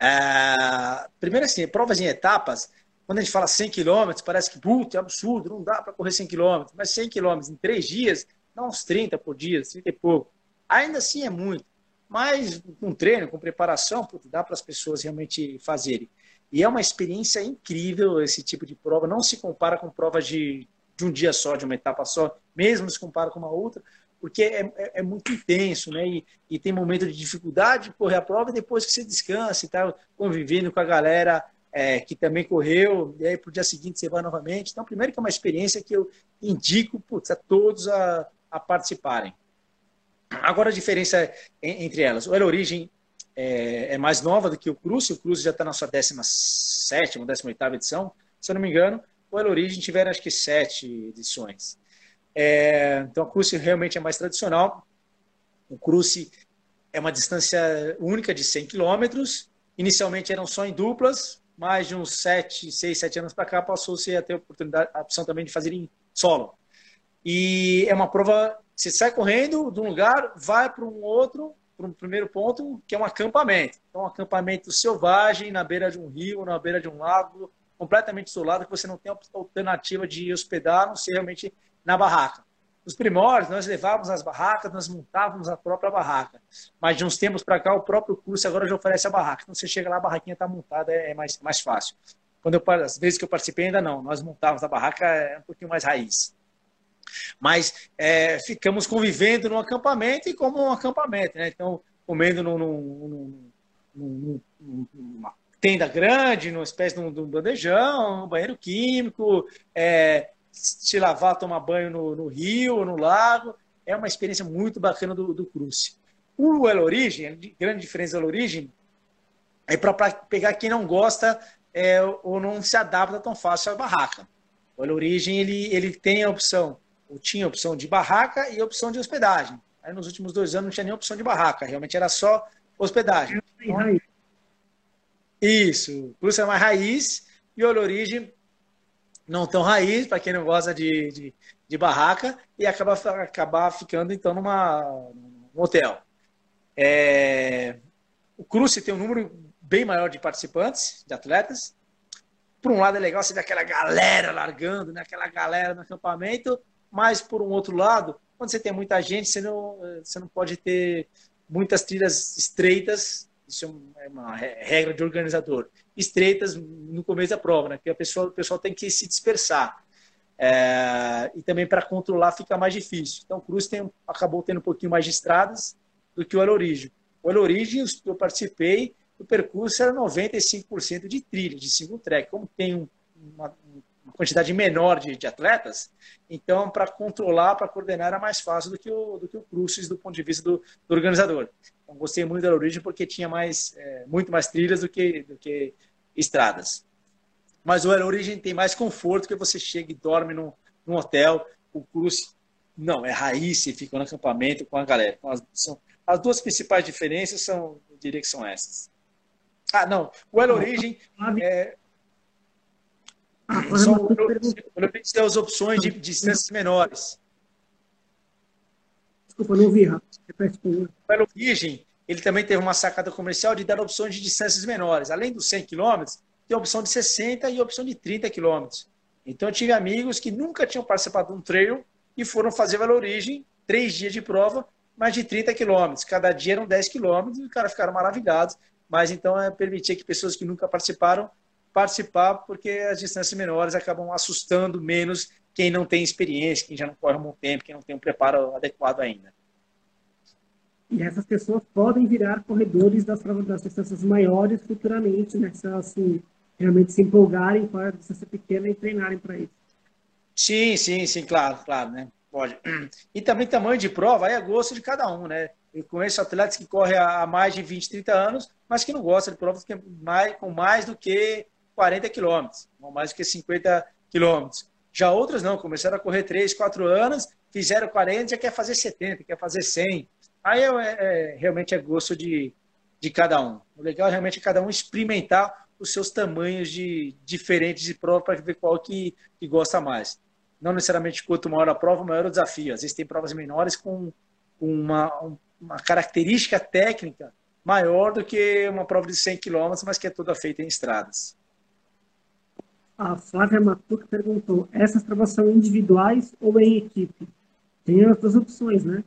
É, primeiro assim, provas em etapas, quando a gente fala 100 km, parece que puta, é absurdo, não dá para correr 100 km. Mas 100 km em três dias, dá uns 30 por dia, 30 e pouco. Ainda assim é muito. Mas com treino, com preparação, dá para as pessoas realmente fazerem. E é uma experiência incrível esse tipo de prova. Não se compara com provas de, de um dia só, de uma etapa só, mesmo se compara com uma outra, porque é, é, é muito intenso, né? E, e, tem momento de dificuldade de correr a prova e depois que você descansa e está convivendo com a galera é, que também correu, e aí para o dia seguinte você vai novamente. Então, primeiro que é uma experiência que eu indico putz, a todos a, a participarem. Agora a diferença entre elas. O Era Origem é, é, mais nova do que o Cruze, o Cruze já está na sua 17 ou 18 edição, se eu não me engano, o El Origem tiveram acho que sete edições. É, então a Cruze realmente é mais tradicional, o Cruze é uma distância única de 100 quilômetros, inicialmente eram só em duplas, mais de uns 7, 6, 7 anos para cá passou-se a ter a, oportunidade, a opção também de fazer em solo. E é uma prova, você sai correndo de um lugar, vai para um outro, para um primeiro ponto, que é um acampamento. Então, um acampamento selvagem na beira de um rio, na beira de um lago, completamente isolado, que você não tem alternativa de hospedar, não ser realmente na barraca. Nos primórdios, nós levávamos as barracas, nós montávamos a própria barraca. Mas de uns tempos para cá, o próprio curso agora já oferece a barraca. Então, você chega lá, a barraquinha está montada, é mais, mais fácil. Quando eu, as vezes que eu participei, ainda não. Nós montávamos a barraca, é um pouquinho mais raiz. Mas é, ficamos convivendo no acampamento e como um acampamento, né? Então, comendo num, num, num, numa tenda grande, numa espécie de um, de um bandejão, um banheiro químico, é, se lavar, tomar banho no, no, rio, no lago. É uma experiência muito bacana do, do cruze. O El Origem, a grande diferença do El Origem, é para pegar quem não gosta é, ou não se adapta tão fácil à barraca. O El Origem, ele, ele tem a opção tinha opção de barraca e opção de hospedagem. Aí nos últimos dois anos não tinha nem opção de barraca, realmente era só hospedagem. Isso, Cruz é mais raiz e Olho Origem não tão raiz, para quem não gosta de, de, de, barraca, e acaba acabar ficando então numa, num hotel. É, o Cruze tem um número bem maior de participantes, de atletas, por um lado é legal você ver aquela galera largando, né? aquela galera no acampamento, mas por um outro lado, quando você tem muita gente, você não, você não pode ter muitas trilhas estreitas, isso é uma regra de organizador, estreitas no começo da prova, né? que a pessoa, o pessoal tem que se dispersar. É, e também para controlar fica mais difícil. Então, o Cruz tem, acabou tendo um pouquinho mais de estradas do que o El Origem. O El Origem, eu participei, o percurso era 95% de trilha, de single track. Como tem um, uma, uma, quantidade menor de, de atletas, então para controlar, para coordenar era mais fácil do que o, do que o Crucis do ponto de vista do, do organizador. Então gostei muito da origem porque tinha mais, é, muito mais trilhas do que, do que estradas. Mas o Aero Origem tem mais conforto que você chega e dorme num, num hotel. O Crucis não, é raiz, você fica no acampamento com a galera. As, são, as duas principais diferenças são, eu diria que são essas. Ah, não. O El Origem é. Ah, só o El Origem tem as opções de distâncias menores. Desculpa, não vi, Repete por O El Origem, ele também teve uma sacada comercial de dar opções de distâncias menores. Além dos 100 km, tem a opção de 60 e a opção de 30 km. Então, eu tive amigos que nunca tinham participado de um trail e foram fazer Belo Origem, três dias de prova, mais de 30 quilômetros. Cada dia eram 10 quilômetros e os caras ficaram maravilhados mas então é permitir que pessoas que nunca participaram participar, porque as distâncias menores acabam assustando menos quem não tem experiência, quem já não corre há muito tempo, quem não tem um preparo adequado ainda. E essas pessoas podem virar corredores das, das distâncias maiores futuramente, né? Se elas assim, realmente se empolgarem com a distância pequena e treinarem para isso. Sim, sim, sim, claro, claro, né? Pode. E também tamanho de prova, aí é gosto de cada um, né? Eu conheço atletas que correm há mais de 20, 30 anos, mas que não gostam de provas que é mais, com mais do que 40 quilômetros, com mais do que 50 quilômetros. Já outros não, começaram a correr 3, 4 anos, fizeram 40, já quer fazer 70, quer fazer 100. Aí é, é, realmente é gosto de, de cada um. O legal é realmente cada um experimentar os seus tamanhos de diferentes de prova para ver qual que, que gosta mais. Não necessariamente quanto maior a prova, maior o desafio. Às vezes tem provas menores com, com uma, uma característica técnica maior do que uma prova de 100 km, mas que é toda feita em estradas. A Flávia Matuca perguntou: essas provas são individuais ou em equipe? Tem as duas opções, né?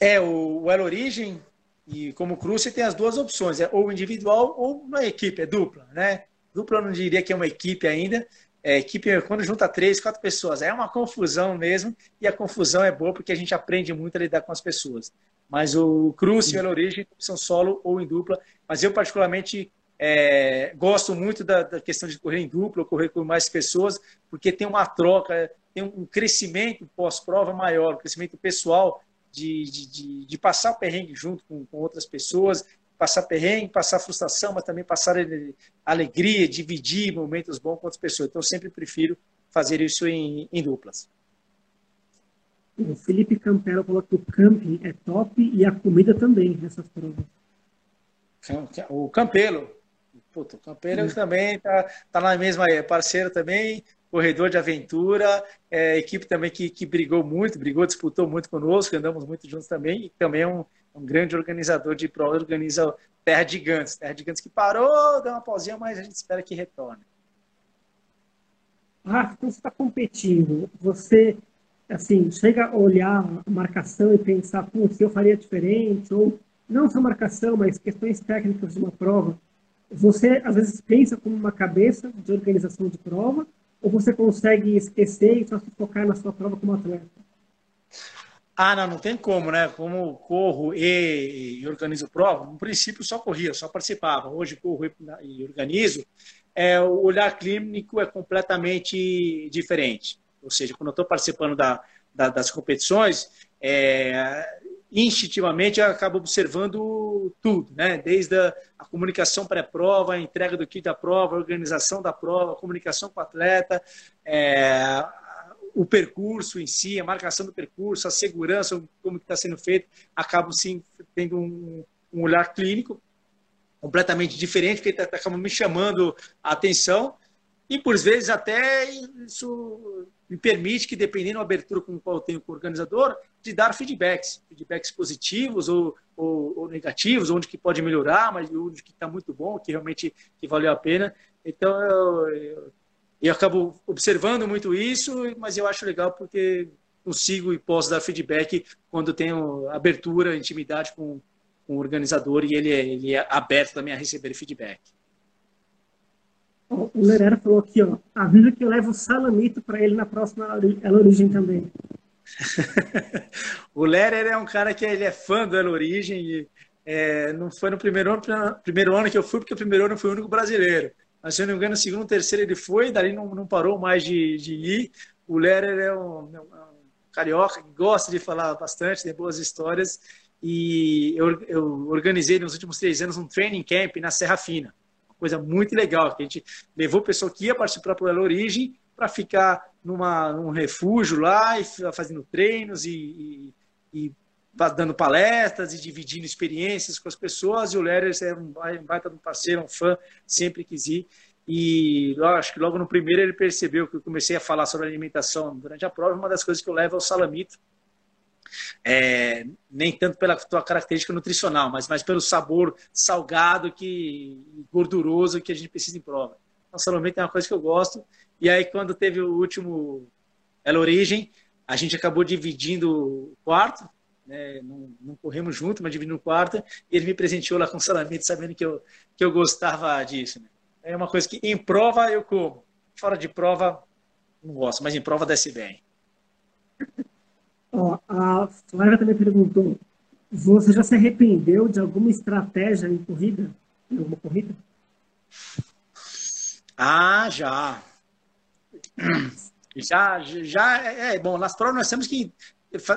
É, o, o El Origem e como Cruze tem as duas opções, é ou individual ou uma equipe, é dupla, né? Dupla eu não diria que é uma equipe ainda, é, equipe, quando junta três, quatro pessoas, é uma confusão mesmo, e a confusão é boa porque a gente aprende muito a lidar com as pessoas. Mas o Cruz e a Origem são solo ou em dupla, mas eu particularmente é, gosto muito da, da, questão de correr em dupla, correr com mais pessoas, porque tem uma troca, tem um crescimento pós-prova maior, um crescimento pessoal de, de, de, de, passar o perrengue junto com, com outras pessoas, passar perrengue, passar frustração, mas também passar alegria, dividir momentos bons com outras pessoas. Então, eu sempre prefiro fazer isso em, em duplas. O Felipe Campelo falou que o camping é top e a comida também nessas provas. O Campelo. Puta, o Campelo também tá, tá na mesma é parceiro também, corredor de aventura, é, equipe também que, que brigou muito, brigou, disputou muito conosco, andamos muito juntos também, e também é um, um grande organizador de prova, organiza Terra de Gigantes. Terra de Gigantes que parou, deu uma pausinha, mas a gente espera que retorne. Rafa, então você está competindo, você assim, chega a olhar a marcação e pensar, se eu faria diferente, ou não só marcação, mas questões técnicas de uma prova, você às vezes pensa como uma cabeça de organização de prova, ou você consegue esquecer e só se focar na sua prova como atleta? Ah, não, não tem como, né? Como corro e, e organizo prova, no princípio só corria, só participava. Hoje corro e organizo. É, o olhar clínico é completamente diferente. Ou seja, quando eu estou participando da, da, das competições, é, instintivamente eu acabo observando tudo, né? Desde a, a comunicação pré-prova, a entrega do kit da prova, a organização da prova, a comunicação com o atleta, é, o percurso em si, a marcação do percurso, a segurança, como está sendo feito, acabam sim tendo um, um olhar clínico completamente diferente, porque tá, acaba me chamando a atenção e por vezes até isso me permite que, dependendo da abertura com qual eu tenho com o organizador, de dar feedbacks, feedbacks positivos ou, ou, ou negativos, onde que pode melhorar, mas onde que está muito bom, que realmente que valeu a pena. Então eu, eu, eu acabo observando muito isso, mas eu acho legal porque consigo e posso dar feedback quando tenho abertura, intimidade com, com o organizador e ele é, ele é aberto também a receber feedback. O Lerera falou aqui, ó, avisa que eu levo o salamito para ele na próxima Ela Origem também. o Lerer é um cara que ele é fã do Ela Origem e é, não foi no primeiro ano, primeiro ano que eu fui, porque o primeiro ano foi o único brasileiro. Mas se eu não me engano, no segundo, terceiro ele foi, dali não, não parou mais de, de ir. O Lerer é um, é um, carioca que gosta de falar bastante, tem boas histórias. E eu, eu organizei nos últimos três anos um training camp na Serra Fina coisa muito legal, que a gente levou o pessoal que ia participar pela Origem para ficar numa, num refúgio lá, e fazendo treinos e, e, e, dando palestras e dividindo experiências com as pessoas. E o Leres é um baita um parceiro, um fã, sempre quis ir. E acho que logo no primeiro ele percebeu que eu comecei a falar sobre alimentação durante a prova. Uma das coisas que eu levo é o salamito, é, nem tanto pela tua característica nutricional, mas mais pelo sabor salgado que gorduroso que a gente precisa em prova. Então, salomento é uma coisa que eu gosto. E aí, quando teve o último Ela Origem, a gente acabou dividindo o quarto, né? não, não, corremos junto, mas dividindo o quarto, e ele me presenteou lá com salamento, sabendo que eu, que eu gostava disso. Né? É uma coisa que em prova eu como, fora de prova não gosto, mas em prova desce bem. Ó, a Flávia também perguntou: você já se arrependeu de alguma estratégia em corrida? Em alguma corrida? Ah, já. Já, já é, é bom. Nas provas nós temos que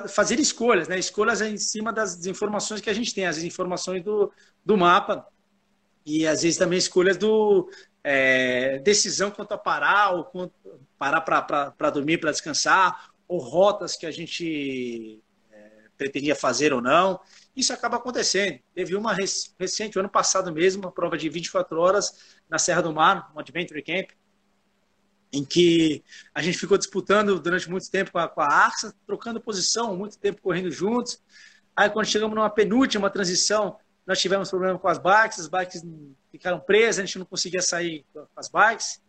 fazer escolhas, né? Escolhas em cima das informações que a gente tem, as informações do, do mapa e às vezes também escolhas do é, decisão quanto a parar ou quanto, parar para dormir, para descansar ou rotas que a gente é, pretendia fazer ou não. Isso acaba acontecendo. Teve uma recente, ano passado mesmo, uma prova de 24 horas na Serra do Mar, um Adventure Camp, em que a gente ficou disputando durante muito tempo com a, com a Arxa, trocando posição, muito tempo correndo juntos. Aí, quando chegamos numa penúltima transição, nós tivemos problema com as bikes, as bikes ficaram presas, a gente não conseguia sair com as bikes.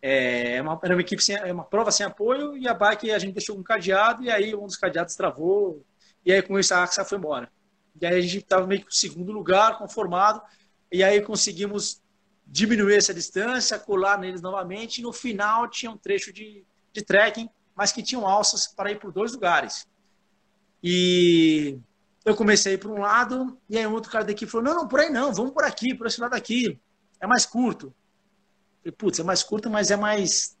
É, é uma, era uma equipe sem, é uma prova sem apoio e a bike a gente deixou um cadeado e aí um dos cadeados travou e aí com isso a Axa foi embora. E aí a gente estava meio que no segundo lugar, conformado, e aí conseguimos diminuir essa distância, colar neles novamente e no final tinha um trecho de, de trekking, mas que tinham alças para ir por dois lugares. E eu comecei por um lado e aí um outro cara daqui falou, não, não, por aí não, vamos por aqui, por esse lado aqui, é mais curto. Falei, putz, é mais curto, mas é mais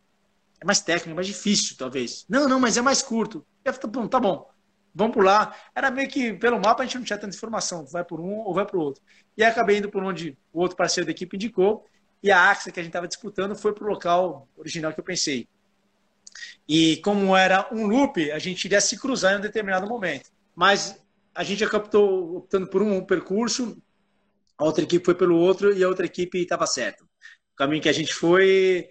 é mais técnico, é mais difícil, talvez. Não, não, mas é mais curto. Eu falei, tá, tá bom, vamos por lá. Era meio que pelo mapa a gente não tinha tanta informação, vai por um ou vai o outro. E acabei indo por onde o outro parceiro da equipe indicou, e a Axa que a gente estava disputando foi para o local original que eu pensei. E como era um loop, a gente iria se cruzar em um determinado momento. Mas a gente acabou optando por um percurso, a outra equipe foi pelo outro e a outra equipe estava certa caminho que a gente foi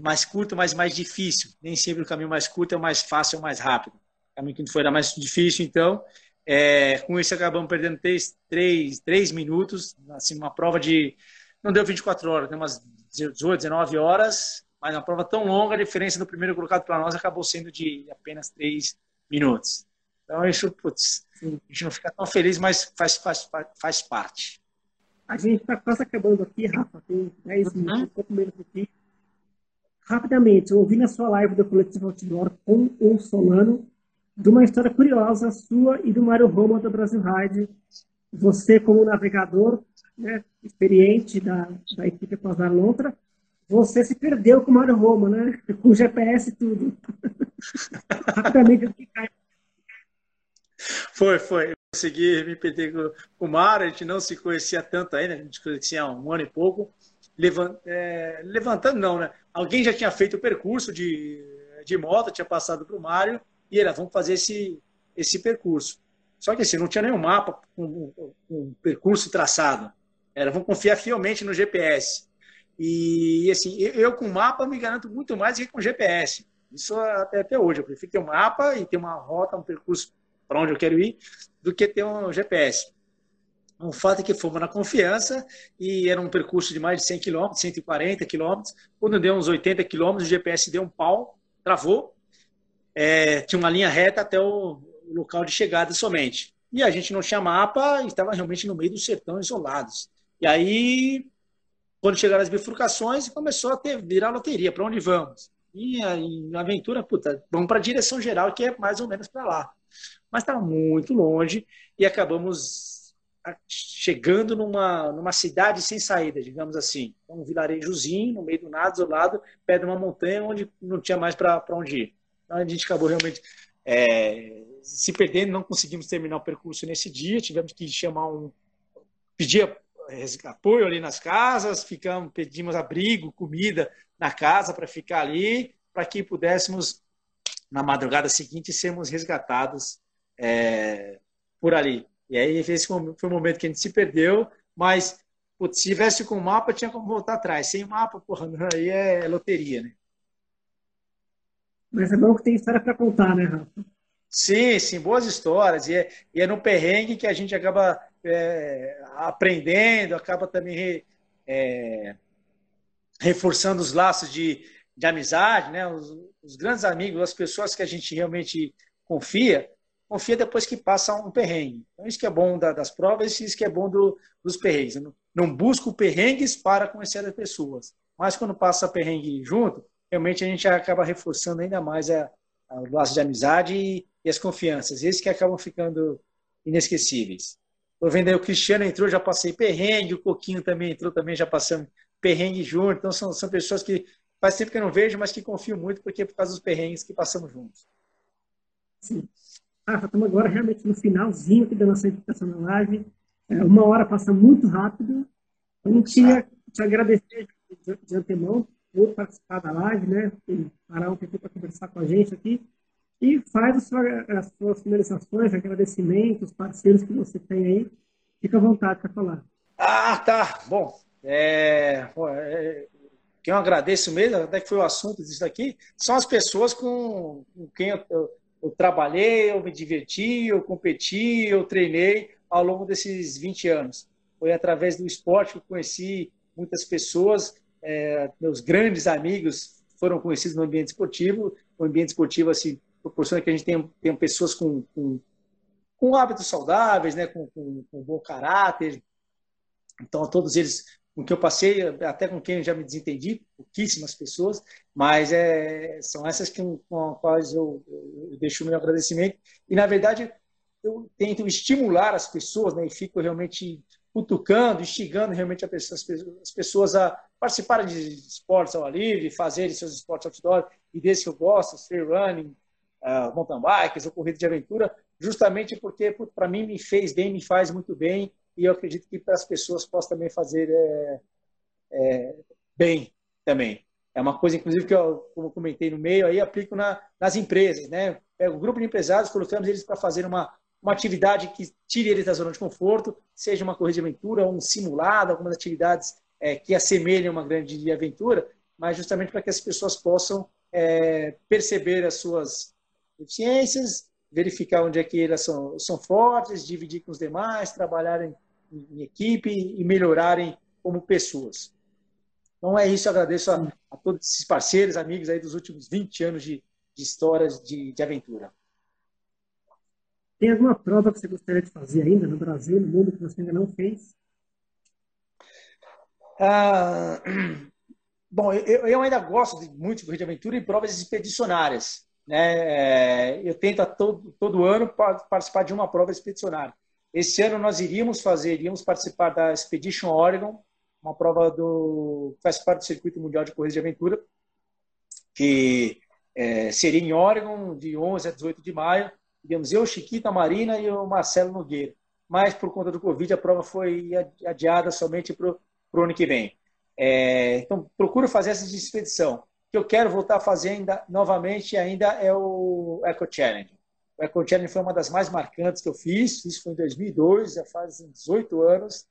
mais curto, mas mais difícil. Nem sempre o caminho mais curto é o mais fácil, é o mais rápido. O caminho que foi era mais difícil, então, é, com isso acabamos perdendo três, três, três minutos, assim, uma prova de, não deu 24 horas, deu umas 18, 19 horas, mas uma prova tão longa, a diferença do primeiro colocado para nós acabou sendo de apenas três minutos. Então, isso, putz, a gente não fica tão feliz, mas faz, faz, faz parte. A gente está quase acabando aqui, Rafa. Tem 10 uhum. minutos, pouco menos aqui. Rapidamente, eu ouvi na sua live do Coletivo Outdoor com o Solano de uma história curiosa sua e do Mário Roma da Brasil Ride. Você, como navegador né, experiente da, da equipe Pazar Lontra, você se perdeu com o Mário Roma, né? Com o GPS e tudo. Rapidamente, o que cai. Foi, foi consegui me perder com o Mário, a gente não se conhecia tanto ainda, a gente conhecia há um ano e pouco. Levant, é, levantando, não, né? Alguém já tinha feito o percurso de, de moto, tinha passado para o Mário, e ele, vamos fazer esse, esse percurso. Só que assim, não tinha nenhum mapa com um, um, percurso traçado. Era, vamos confiar fielmente no GPS. E assim, eu com mapa me garanto muito mais do que com GPS. Isso até, até hoje. Eu prefiro ter um mapa e ter uma rota, um percurso para onde eu quero ir, do que ter um GPS. Um fato é que fomos na confiança e era um percurso de mais de 100 km, 140 km. Quando deu uns 80 km, o GPS deu um pau, travou. É, tinha uma linha reta até o local de chegada somente. E a gente não tinha mapa e estava realmente no meio do sertão, isolados. E aí, quando chegaram as bifurcações, começou a ter, virar loteria, para onde vamos? E a, aventura, puta, vamos para a direção geral, que é mais ou menos para lá. Mas estava muito longe e acabamos chegando numa, numa cidade sem saída, digamos assim. Um vilarejozinho, no meio do nada, isolado, perto de uma montanha onde não tinha mais para onde ir. Então a gente acabou realmente é, se perdendo, não conseguimos terminar o percurso nesse dia, tivemos que chamar um. pedir apoio ali nas casas, ficamos, pedimos abrigo, comida na casa para ficar ali, para que pudéssemos, na madrugada seguinte, sermos resgatados é, por ali. E aí esse foi o momento que a gente se perdeu, mas putz, se tivesse com o mapa, tinha como voltar atrás. Sem mapa, porra, aí é loteria, né? Mas é bom que tem história para contar, né, Rafa? Sim, sim, boas histórias. E é, e é no perrengue que a gente acaba é, aprendendo, acaba também é, reforçando os laços de, de amizade, né? Os, os, grandes amigos, as pessoas que a gente realmente confia, confia depois que passa um perrengue. Então, isso que é bom da, das provas e isso que é bom do, dos perrengues. Não, não busco perrengues para conhecer as pessoas, mas quando passa perrengue junto, realmente a gente acaba reforçando ainda mais a, a, o laço de amizade e, e as confianças. Esses que acabam ficando inesquecíveis. Estou vendo aí o Cristiano entrou, já passei perrengue, o Coquinho também entrou, também já passamos perrengue junto. Então são, são pessoas que faz tempo que eu não vejo, mas que confio muito porque é por causa dos perrengues que passamos juntos. Sim. Ah, estamos agora realmente no finalzinho aqui da nossa invitação na live. É, uma hora passa muito rápido. Eu não queria te agradecer de, de antemão por participar da live, né? E parar um pouquinho para conversar com a gente aqui. E faz sua, as suas finalizações, agradecimentos, parceiros que você tem aí. Fica à vontade para falar. Ah, tá. Bom, é, é, quem eu agradeço mesmo, até que foi o assunto disso aqui, são as pessoas com, com quem eu, eu eu trabalhei, eu me diverti, eu competi, eu treinei ao longo desses 20 anos. Foi através do esporte que eu conheci muitas pessoas, é, meus grandes amigos foram conhecidos no ambiente esportivo. O ambiente esportivo assim, proporciona que a gente tenha, tenha pessoas com, com, com hábitos saudáveis, né, com, com, com bom caráter. Então, todos eles com quem eu passei, até com quem eu já me desentendi, pouquíssimas pessoas, mas é, são essas que, com as quais eu, eu deixo o meu agradecimento. E, na verdade, eu tento estimular as pessoas, né, e fico realmente cutucando, instigando realmente as pessoas a participarem de esportes ao ar livre, fazerem seus esportes outdoor, e desses que eu gosto, free running, uh, mountain bikes ou corrida de aventura, justamente porque para mim me fez bem, me faz muito bem, e eu acredito que para as pessoas possa também fazer é, é, bem também. É uma coisa, inclusive, que eu, como comentei no meio, aí aplico na, nas empresas, né? Pego um grupo de empresários, colocamos eles para fazer uma, uma atividade que tire eles da zona de conforto, seja uma corrida de aventura, um simulado, algumas atividades é, que assemelham uma grande aventura, mas justamente para que as pessoas possam é, perceber as suas deficiências, verificar onde é que elas são, são fortes, dividir com os demais, trabalharem em equipe e melhorarem como pessoas. Então é isso, eu agradeço a, a todos esses parceiros, amigos aí dos últimos 20 anos de, de histórias de, de aventura. Tem alguma prova que você gostaria de fazer ainda no Brasil, no mundo, que você ainda não fez? Ah, bom, eu, eu, ainda gosto de, muito de corrida de aventura e provas expedicionárias. Né? É, eu tento todo, todo ano participar de uma prova expedicionária. Esse ano nós iríamos fazer, iríamos participar da Expedition Oregon, uma prova do faz parte do circuito mundial de corrida de aventura, que é, seria em Oregon de 11 a 18 de maio. Iríamos eu, Chiquita Marina e o Marcelo Nogueira. Mas por conta do Covid a prova foi adiada somente para o ano que vem. É, então procuro fazer essa expedição. O que eu quero voltar a fazer ainda, novamente ainda é o Eco Challenge. O Eco Challenge foi uma das mais marcantes que eu fiz. Isso foi em 2002, já faz 18 anos.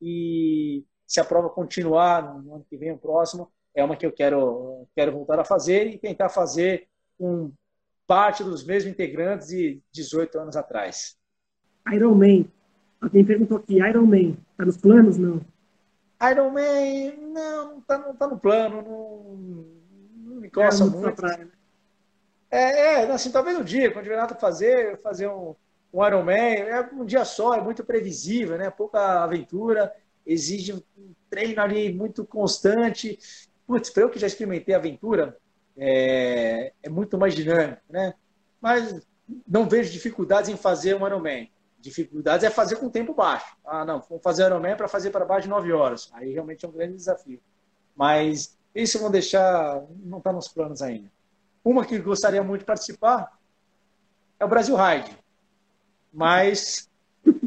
E se a prova continuar no ano que vem, o próximo, é uma que eu quero, quero voltar a fazer e tentar fazer com parte dos mesmos integrantes de 18 anos atrás. Ironman, Alguém perguntou aqui, Iron Man, tá nos planos? Não. Iron Man, não, não tá, não tá no plano, não, não me coça é, muito. Praia, né? É, é, assim, talvez um dia, quando tiver nada para fazer, fazer um, um Iron Man, é um dia só, é muito previsível, né? Pouca aventura, exige um treino ali muito constante. Putz, para eu que já experimentei aventura, é, é muito mais dinâmico, né? Mas não vejo dificuldades em fazer um Ironman. Dificuldades é fazer com tempo baixo. Ah, não, vamos fazer Ironman para fazer para baixo de 9 horas. Aí realmente é um grande desafio. Mas isso vão deixar, não está nos planos ainda. Uma que gostaria muito de participar é o Brasil Ride. Mas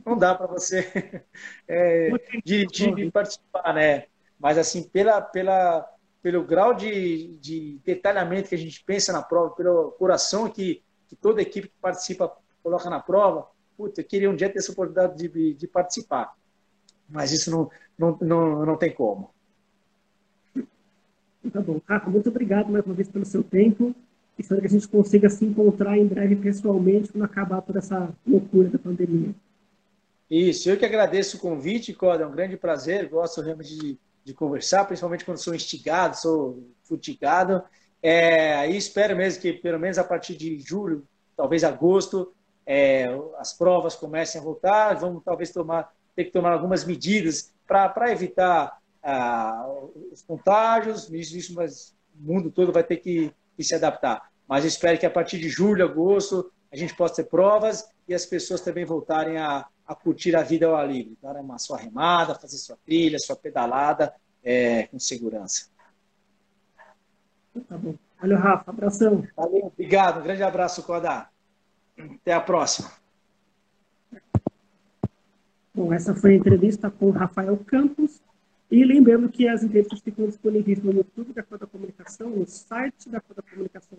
não dá para você é, dirigir e participar, né? Mas assim, pela, pela, pelo grau de, de detalhamento que a gente pensa na prova, pelo coração que, que toda equipe que participa coloca na prova, puta, eu queria um dia ter essa oportunidade de, de participar. Mas isso não, não, não, não tem como. Tá bom. Rafa, muito obrigado mais uma vez pelo seu tempo. Espero que a gente consiga se encontrar em breve pessoalmente quando acabar toda essa loucura da pandemia. Isso, eu que agradeço o convite, Coda, é um grande prazer, gosto realmente de de conversar, principalmente quando sou instigado, sou futigado. É, aí espero mesmo que, pelo menos a partir de julho, talvez agosto, é, as provas comecem a voltar. Vamos talvez tomar, ter que tomar algumas medidas para evitar ah, os contágios. Isso, isso, mas o mundo todo vai ter que, que se adaptar. Mas espero que a partir de julho, agosto, a gente possa ter provas e as pessoas também voltarem a, a curtir a vida ao ar livre, dar uma sua remada, fazer sua trilha, sua pedalada é, com segurança. Tá bom. Valeu, Rafa. Abração. Valeu, obrigado. Um grande abraço, Codá. Até a próxima. Bom, essa foi a entrevista com Rafael Campos. E lembrando que as entrevistas ficam disponíveis no YouTube da Coda Comunicação, no site da Coda Comunicação,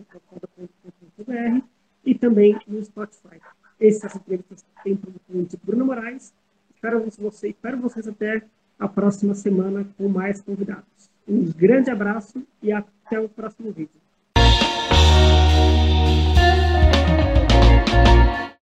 e também no Spotify. Essas entrevistas têm produção de Bruno Moraes. Espero, você, espero vocês até a próxima semana com mais convidados. Um grande abraço e até o próximo vídeo.